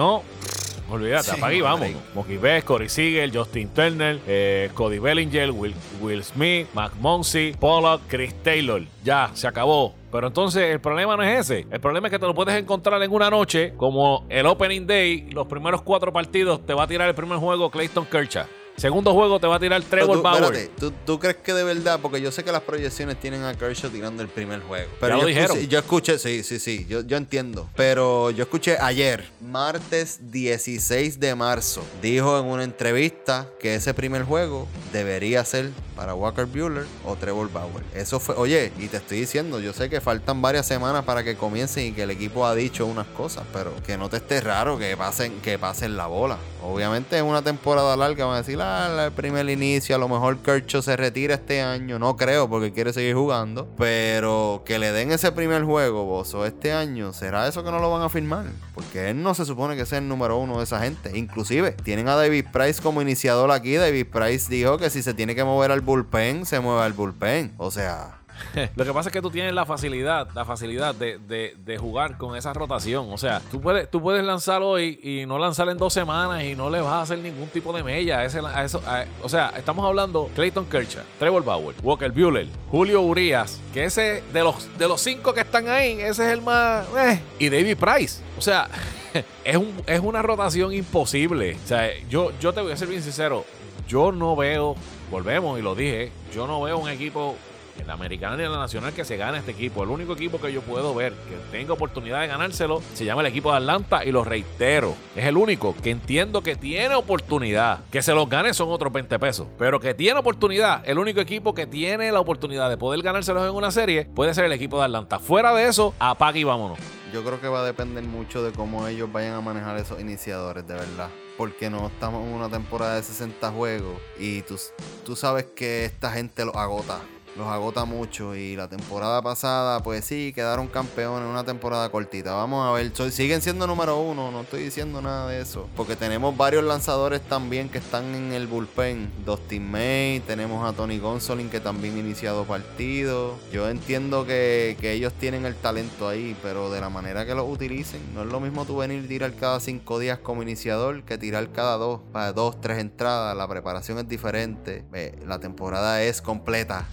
Olvídate, apaga y vamos. Mookie Betts, Corey Seager, Justin Turner, eh, Cody Bellinger, Will, Will Smith, Mac Monsi, Pollock, Chris Taylor. Ya, se acabó. Pero entonces el problema no es ese. El problema es que te lo puedes encontrar en una noche, como el Opening Day, los primeros cuatro partidos, te va a tirar el primer juego Clayton Kershaw. Segundo juego te va a tirar Trevor Bauer. Espérate, ¿tú, crees que de verdad? Porque yo sé que las proyecciones tienen a Kershaw tirando el primer juego. Pero yo dijeron. Escuché, yo escuché, sí, sí, sí, yo, yo entiendo. Pero yo escuché ayer, martes 16 de marzo, dijo en una entrevista que ese primer juego debería ser para Walker Bueller o Trevor Bauer. Eso fue, oye, y te estoy diciendo, yo sé que faltan varias semanas para que comiencen y que el equipo ha dicho unas cosas, pero que no te esté raro que pasen, que pasen la bola. Obviamente es una temporada larga, van a decir, ah, el primer inicio, a lo mejor Kershaw se retira este año, no creo porque quiere seguir jugando, pero que le den ese primer juego, Bozo, este año, ¿será eso que no lo van a firmar? Porque él no se supone que sea el número uno de esa gente. Inclusive, tienen a David Price como iniciador aquí, David Price dijo que si se tiene que mover al bullpen, se mueve al bullpen. O sea, Lo que pasa es que tú tienes la facilidad, la facilidad de, jugar con esa rotación. O sea, tú puedes, tú puedes lanzar hoy y no lanzar en dos semanas y no le vas a hacer ningún tipo de mella. ese, eso, o sea, estamos hablando Clayton Kershaw, Trevor Bauer, Walker Buehler, Julio Urias, que ese de los, de los cinco que están ahí, ese es el más... Eh, y David Price. O sea, es, un, es una rotación imposible. O sea, yo, yo te voy a ser bien sincero. Yo no veo, volvemos y lo dije, yo no veo un equipo en la americana y en la nacional que se gane este equipo. El único equipo que yo puedo ver que tenga oportunidad de ganárselo se llama el equipo de Atlanta y lo reitero. Es el único que entiendo que tiene oportunidad. Que se los gane son otros 20 pesos. Pero que tiene oportunidad. El único equipo que tiene la oportunidad de poder ganárselos en una serie puede ser el equipo de Atlanta. Fuera de eso, apaga y vámonos. Yo creo que va a depender mucho de cómo ellos vayan a manejar esos iniciadores, de verdad porque no estamos en una temporada de 60 juegos y tú, tú sabes que esta gente lo agota los agota mucho. Y la temporada pasada, pues sí, quedaron campeones en una temporada cortita. Vamos a ver, siguen siendo número uno, no estoy diciendo nada de eso. Porque tenemos varios lanzadores también que están en el bullpen. Dustin May, tenemos a Tony Gonsolin que también ha iniciado partidos. Yo entiendo que, que ellos tienen el talento ahí, pero de la manera que lo utilicen, no es lo mismo tú venir a tirar cada cinco días como iniciador que tirar cada dos, para dos, tres entradas. La preparación es diferente. la temporada es completa.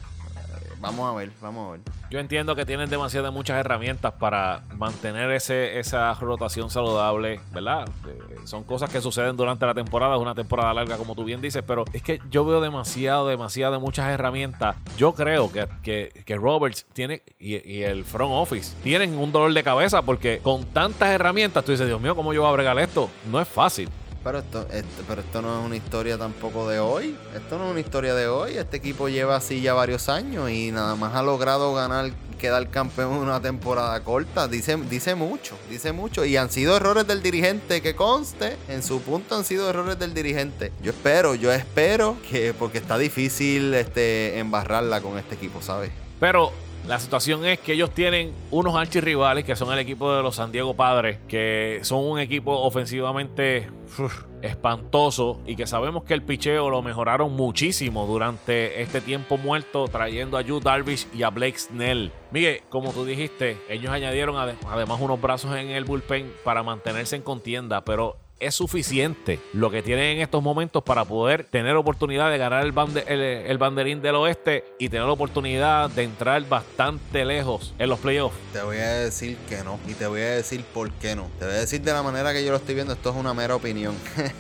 Vamos a ver, vamos a ver. Yo entiendo que tienen demasiadas muchas herramientas para mantener ese, esa rotación saludable, ¿verdad? Son cosas que suceden durante la temporada, es una temporada larga como tú bien dices, pero es que yo veo demasiado, demasiado muchas herramientas. Yo creo que, que, Roberts tiene y, el front office tienen un dolor de cabeza porque con tantas herramientas tú dices, Dios mío, ¿cómo yo voy a bregar esto? No es fácil. Pero esto, pero esto no es una historia tampoco de hoy. Esto no es una historia de hoy. Este equipo lleva así ya varios años y nada más ha logrado ganar, quedar campeón en una temporada corta. Dice, dice mucho, dice mucho. Y han sido errores del dirigente, que conste. En su punto han sido errores del dirigente. Yo espero, yo espero que, porque está difícil este, embarrarla con este equipo, ¿sabes? Pero la situación es que ellos tienen unos archirrivales que son el equipo de los San Diego Padres, que son un equipo ofensivamente espantoso y que sabemos que el picheo lo mejoraron muchísimo durante este tiempo muerto, trayendo a Yu Darvish y a Blake Snell. Miguel, como tú dijiste, ellos añadieron además unos brazos en el bullpen para mantenerse en contienda, pero es suficiente lo que tienen en estos momentos para poder tener oportunidad de ganar el, banderín del oeste y tener la oportunidad de entrar bastante lejos en los playoffs? Te voy a decir que no y te voy a decir por qué no. Te voy a decir de la manera que yo lo estoy viendo, esto es una mera opinión.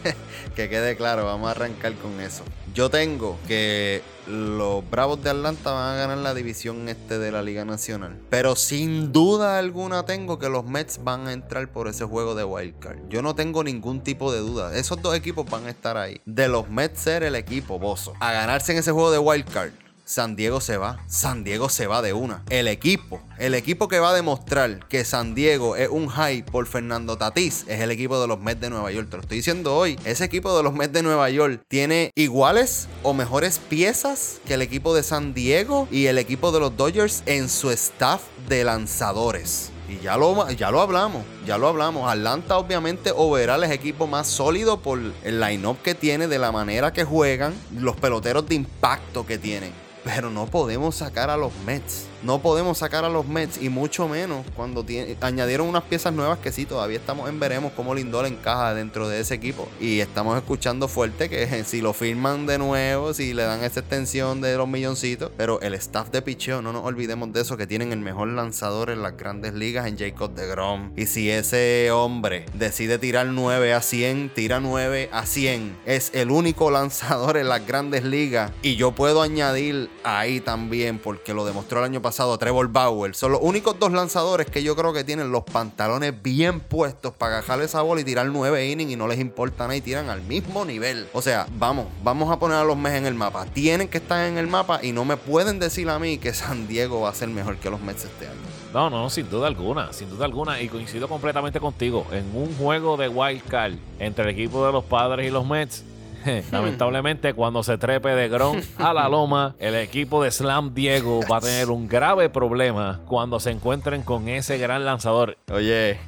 que quede claro, vamos a arrancar con eso. Yo tengo que los Bravos de Atlanta van a ganar la división este de la Liga Nacional. Pero sin duda alguna tengo que los Mets van a entrar por ese juego de wildcard. Yo no tengo ningún tipo de duda. Esos dos equipos van a estar ahí. De los Mets ser el equipo, bozo. A ganarse en ese juego de wildcard San Diego se va. San Diego se va de una. El equipo, el equipo que va a demostrar que San Diego es un high por Fernando Tatís, es el equipo de los Mets de Nueva York. Te lo estoy diciendo hoy. Ese equipo de los Mets de Nueva York tiene iguales o mejores piezas que el equipo de San Diego y el equipo de los Dodgers en su staff de lanzadores. Y ya lo, ya lo hablamos, ya lo hablamos. Atlanta obviamente overall es equipo más sólido por el line-up que tiene, de la manera que juegan, los peloteros de impacto que tienen. Pero no podemos sacar a los Mets no podemos sacar a los Mets y mucho menos cuando añadieron unas piezas nuevas que sí, todavía estamos en veremos cómo Lindor encaja dentro de ese equipo. Y estamos escuchando fuerte que si lo firman de nuevo, si le dan esa extensión de los milloncitos, pero el staff de picheo, no nos olvidemos de eso, que tienen el mejor lanzador en las grandes ligas en Jacob de Grom. Y si ese hombre decide tirar 9 a 100, tira 9 a 100. Es el único lanzador en las grandes ligas. Y yo puedo añadir ahí también, porque lo demostró el año pasado pasado Trevor Bauer. Son los únicos dos lanzadores que yo creo que tienen los pantalones bien puestos para agajar esa bola y tirar nueve innings y no les importa nada y tiran al mismo nivel. O sea, vamos, vamos a poner a los Mets en el mapa. Tienen que estar en el mapa y no me pueden decir a mí que San Diego va a ser mejor que los Mets este año. No, no, sin duda alguna, sin duda alguna. Y coincido completamente contigo. En un juego de wild card entre el equipo de los padres y los Mets, Lamentablemente, cuando se trepe de Gron a la loma, el equipo de Slam Diego va a tener un grave problema cuando se encuentren con ese gran lanzador. Oye,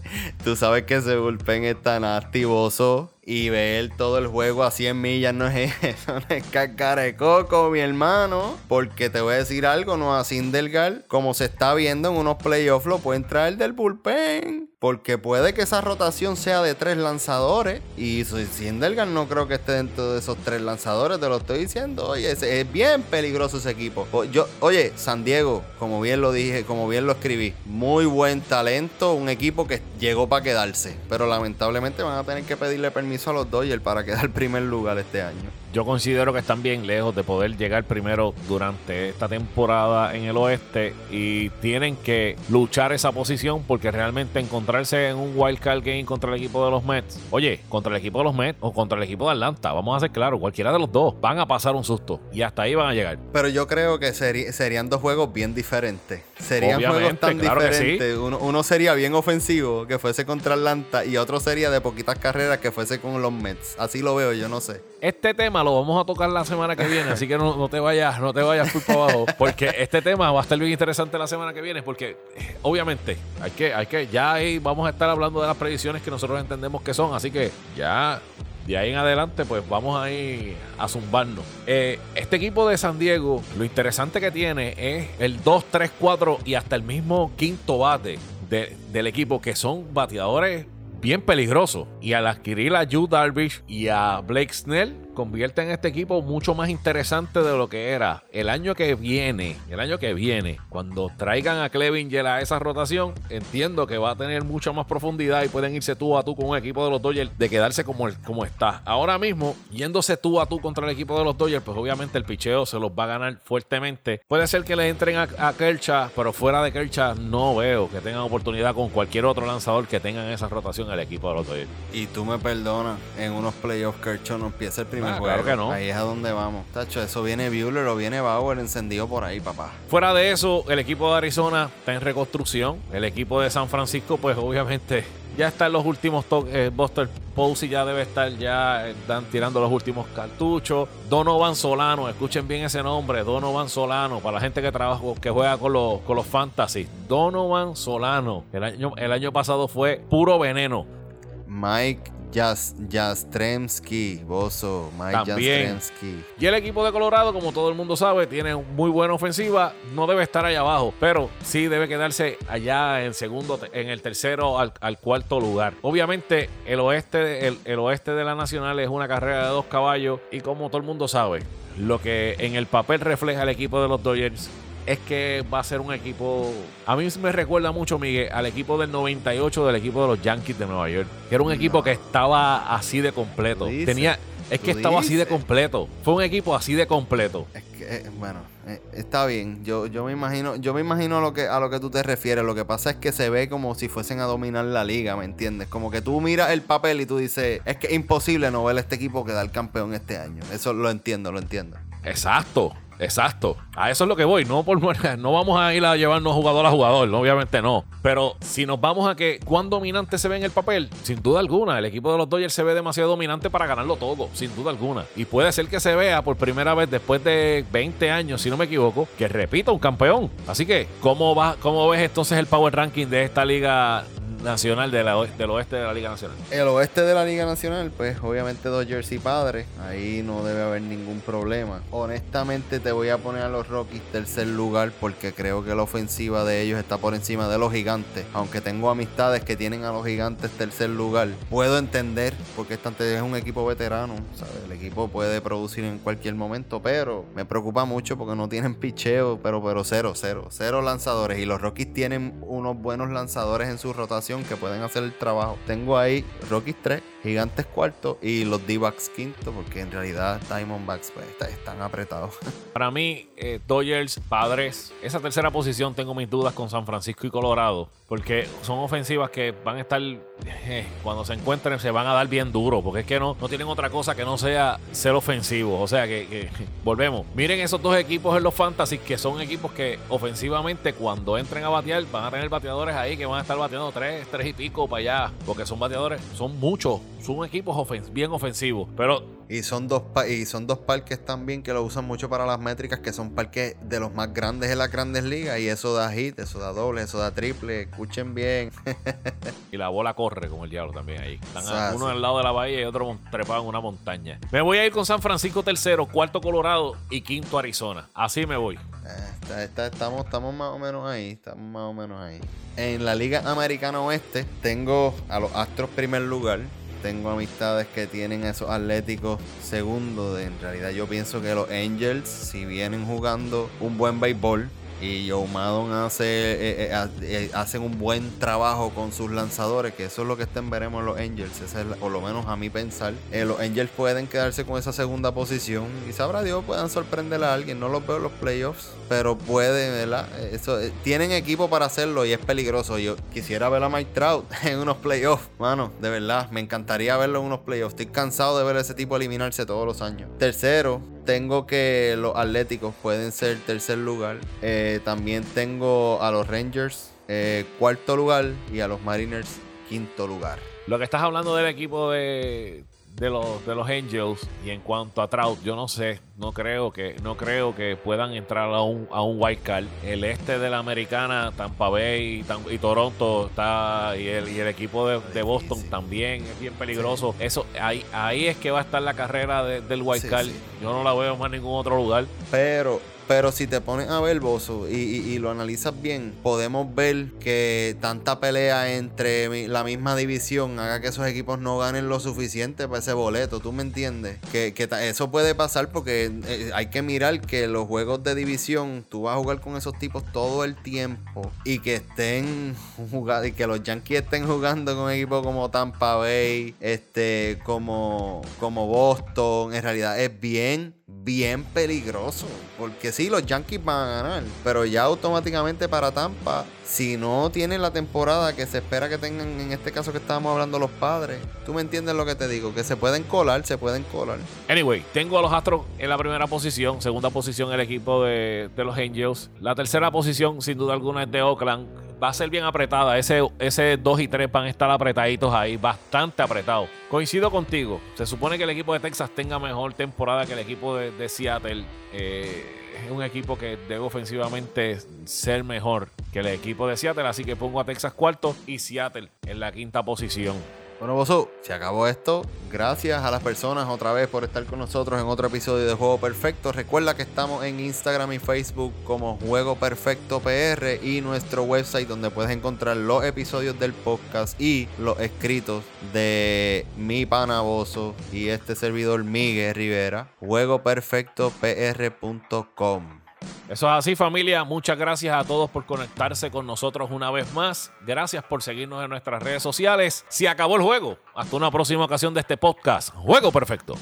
tú sabes que ese bullpen es tan activoso y ver todo el juego a 100 millas no es eso, no es de coco, mi hermano. Porque te voy a decir algo, no a Sindelgar, como se está viendo en unos playoffs, lo pueden traer del bullpen. Porque puede que esa rotación sea de tres lanzadores. Y Sindelgar no creo que esté dentro de esos tres lanzadores, te lo estoy diciendo. Oye, es, bien peligroso ese equipo. Yo, oye, San Diego, como bien lo dije, como bien lo escribí, muy buen talento, un equipo que llegó para quedarse. Pero lamentablemente van a tener que pedirle permiso a los Dodgers para quedar primer lugar este año. Yo considero que están bien lejos de poder llegar primero durante esta temporada en el oeste y tienen que luchar esa posición porque realmente encontrarse en un wild card game contra el equipo de los Mets, oye, contra el equipo de los Mets o contra el equipo de Atlanta, vamos a ser claros, cualquiera de los dos van a pasar un susto y hasta ahí van a llegar. Pero yo creo que serían dos juegos bien diferentes. Serían juegos tan diferentes. Uno, uno sería bien ofensivo, que fuese contra Atlanta, y otro sería de poquitas carreras, que fuese con los Mets. Así lo veo, yo no sé. Este tema lo vamos a tocar la semana que viene, así que no, te vayas, no te vayas por abajo, porque este tema va a estar bien interesante la semana que viene, porque eh, obviamente hay que, hay que, ya ahí vamos a estar hablando de las predicciones que nosotros entendemos que son, así que ya de ahí en adelante, pues vamos a ir a zumbarnos. Eh, este equipo de San Diego, lo interesante que tiene es el 2, 3, 4 y hasta el mismo quinto bate del equipo, que son bateadores bien peligrosos. Y al adquirir a Yu Darvish y a Blake Snell, convierte en este equipo mucho más interesante de lo que era. El año que viene, el año que viene, cuando traigan a Clevinger a esa rotación, entiendo que va a tener mucha más profundidad y pueden irse tú a tú con un equipo de los Dodgers de quedarse como, como está. Ahora mismo, yéndose tú a tú contra el equipo de los Dodgers, pues obviamente el picheo se los va a ganar fuertemente. Puede ser que le entren a, a Kershaw, pero fuera de Kershaw no veo que tengan oportunidad con cualquier otro lanzador que tenga en esa rotación el equipo de los Dodgers. Y tú me perdonas, en unos playoffs Kershaw no empieza el primer Ah, claro que no. Ahí es a donde vamos. Tacho, eso viene Bueller o viene Bauer encendido por ahí, papá. Fuera de eso, el equipo de Arizona está en reconstrucción. El equipo de San Francisco, pues obviamente ya está en los últimos toques. Eh, Buster Posey ya debe estar ya están tirando los últimos cartuchos. Donovan Solano, escuchen bien ese nombre, Donovan Solano, para la gente que trabaja, que juega con los, con los fantasy. Donovan Solano. El año, el año pasado fue puro veneno. Mike Jas, Jastremski, Bozo, Mike También. Jastremski. Y el equipo de Colorado, como todo el mundo sabe, tiene muy buena ofensiva. No debe estar allá abajo, pero sí debe quedarse allá en segundo, en el tercero al, al cuarto lugar. Obviamente, el oeste, el, el oeste de la Nacional es una carrera de dos caballos. Y como todo el mundo sabe, lo que en el papel refleja el equipo de los Dodgers es que va a ser un equipo. A mí me recuerda mucho, Miguel, al equipo del 98 del equipo de los Yankees de Nueva York. Que era un equipo que estaba así de completo. Dices, Tenía. Es que estaba así de completo. Fue un equipo así de completo. Es que, eh, bueno, eh, está bien. Yo, yo me imagino, yo me imagino a lo que a lo que tú te refieres. Lo que pasa es que se ve como si fuesen a dominar la liga, ¿me entiendes? Como que tú miras el papel y tú dices, es que es imposible no ver a este equipo quedar campeón este año. Eso lo entiendo, lo entiendo. Exacto, exacto. A eso es lo que voy. No, por, no vamos a ir a llevarnos jugador a jugador, obviamente no. Pero si nos vamos a que cuán dominante se ve en el papel, sin duda alguna, el equipo de los Dodgers se ve demasiado dominante para ganarlo todo, sin duda alguna. Y puede ser que se vea por primera vez después de 20 años, si no me equivoco, que repita un campeón. Así que, ¿cómo, va, cómo ves entonces el power ranking de esta liga nacional de la- del oeste de la Liga Nacional? El oeste de la Liga Nacional, pues obviamente Dodgers y Padres. Ahí no debe haber ningún problema. Honestamente te voy a poner a los Rockies tercer lugar porque creo que la ofensiva de ellos está por encima de los gigantes. Aunque tengo amistades que tienen a los gigantes tercer lugar. Puedo entender porque este es un equipo veterano. El equipo puede producir en cualquier momento, pero me preocupa mucho porque no tienen picheo, pero, pero cero, cero. Cero lanzadores. Y los Rockies tienen unos buenos lanzadores en su rotación que pueden hacer el trabajo. Tengo ahí Rockies 3, Gigantes cuarto y los D-Backs quinto, porque en realidad Diamondbacks pues, está- están apretados. Para mí, eh, Dodgers, Padres, esa tercera posición tengo mis dudas con San Francisco y Colorado, porque son ofensivas que van a estar, eh, cuando se encuentren, se van a dar bien duro, porque es que no, no tienen otra cosa que no sea ser ofensivos. O sea que, que- volvemos. Miren esos dos equipos en los Fantasy, que son equipos que ofensivamente, cuando entren a batear, van a tener bateadores ahí que van a estar bateando tres, tres y pico para allá, porque son bateadores, son muchos, son equipos ofen- bien ofensivos, pero Y son dos y son dos parques también que lo usan mucho para las métricas, que son parques de los más grandes en las grandes ligas. Y eso da hit, eso da doble, eso da triple. Escuchen bien. Y la bola corre como el diablo también ahí. Están Ah, uno sí. al lado de la bahía y otro trepado en una montaña. Me voy a ir con San Francisco tercero, cuarto Colorado y quinto Arizona. Así me voy. Está- está- estamos, estamos más o menos ahí, estamos más o menos ahí. En la Liga Americana Oeste tengo a los Astros primer lugar. Tengo amistades que tienen esos Atléticos segundo. De, en realidad yo pienso que los Angels, si vienen jugando un buen béisbol y Joe Maddon hace, eh, eh, eh, un buen trabajo con sus lanzadores, que eso es lo que estén veremos los Angels, esa es la- por lo menos a mi pensar. Los Angels pueden quedarse con esa segunda posición y sabrá Dios puedan sorprender a alguien. No los veo en los playoffs, pero pueden, ¿verdad? Eso, tienen equipo para hacerlo y es peligroso. Yo quisiera ver a Mike Trout en unos playoffs, mano, de verdad. Me encantaría verlo en unos playoffs. Estoy cansado de ver a ese tipo eliminarse todos los años. Tercero, tengo que los Atléticos pueden ser tercer lugar. Eh, también tengo a los Rangers eh, cuarto lugar y a los Mariners quinto lugar. Lo que estás hablando del equipo de, de los, de los Angels y en cuanto a Trout, yo no sé, no creo que, no creo que puedan entrar a un, a un wild card. El este de la americana, Tampa Bay y, y Toronto está y el, y el equipo de, de Boston también es bien peligroso. Eso ahí, ahí es que va a estar la carrera de- del wild card. Yo no la veo más en ningún otro lugar. Pero, pero si te pones a ver, Bozo, y, lo analizas bien, podemos ver que tanta pelea entre la misma división haga que esos equipos no ganen lo suficiente para ese boleto. ¿Tú me entiendes? Que, eso puede pasar porque eh, hay que mirar que los juegos de división, tú vas a jugar con esos tipos todo el tiempo y que estén jugando, y que los Yankees estén jugando con equipos como Tampa Bay, este, como, como Boston. En realidad es bien bien peligroso. Porque sí, los Yankees van a ganar. Pero ya automáticamente para Tampa, si no tienen la temporada que se espera que tengan, en este caso que estábamos hablando los padres, tú me entiendes lo que te digo, que se pueden colar, se pueden colar. Anyway, tengo a los Astros en la primera posición, segunda posición el equipo de, de los Angels. La tercera posición, sin duda alguna, es de Oakland. Va a ser bien apretada. Ese, ese 2 y 3 van a estar apretaditos ahí, bastante apretados. Coincido contigo. Se supone que el equipo de Texas tenga mejor temporada que el equipo de, Seattle. Eh, es un equipo que debe ofensivamente ser mejor que el equipo de Seattle. Así que pongo a Texas cuarto y Seattle en la quinta posición. Bueno, Bozo, se acabó esto. Gracias a las personas otra vez por estar con nosotros en otro episodio de Juego Perfecto. Recuerda que estamos en Instagram y Facebook como Juego Perfecto PR y nuestro website donde puedes encontrar los episodios del podcast y los escritos de mi pana Bozo y este servidor Miguel Rivera. JuegoPerfectoPR.com. Eso es así familia, muchas gracias a todos por conectarse con nosotros una vez más. Gracias por seguirnos en nuestras redes sociales. Se acabó el juego. Hasta una próxima ocasión de este podcast. Juego Perfecto.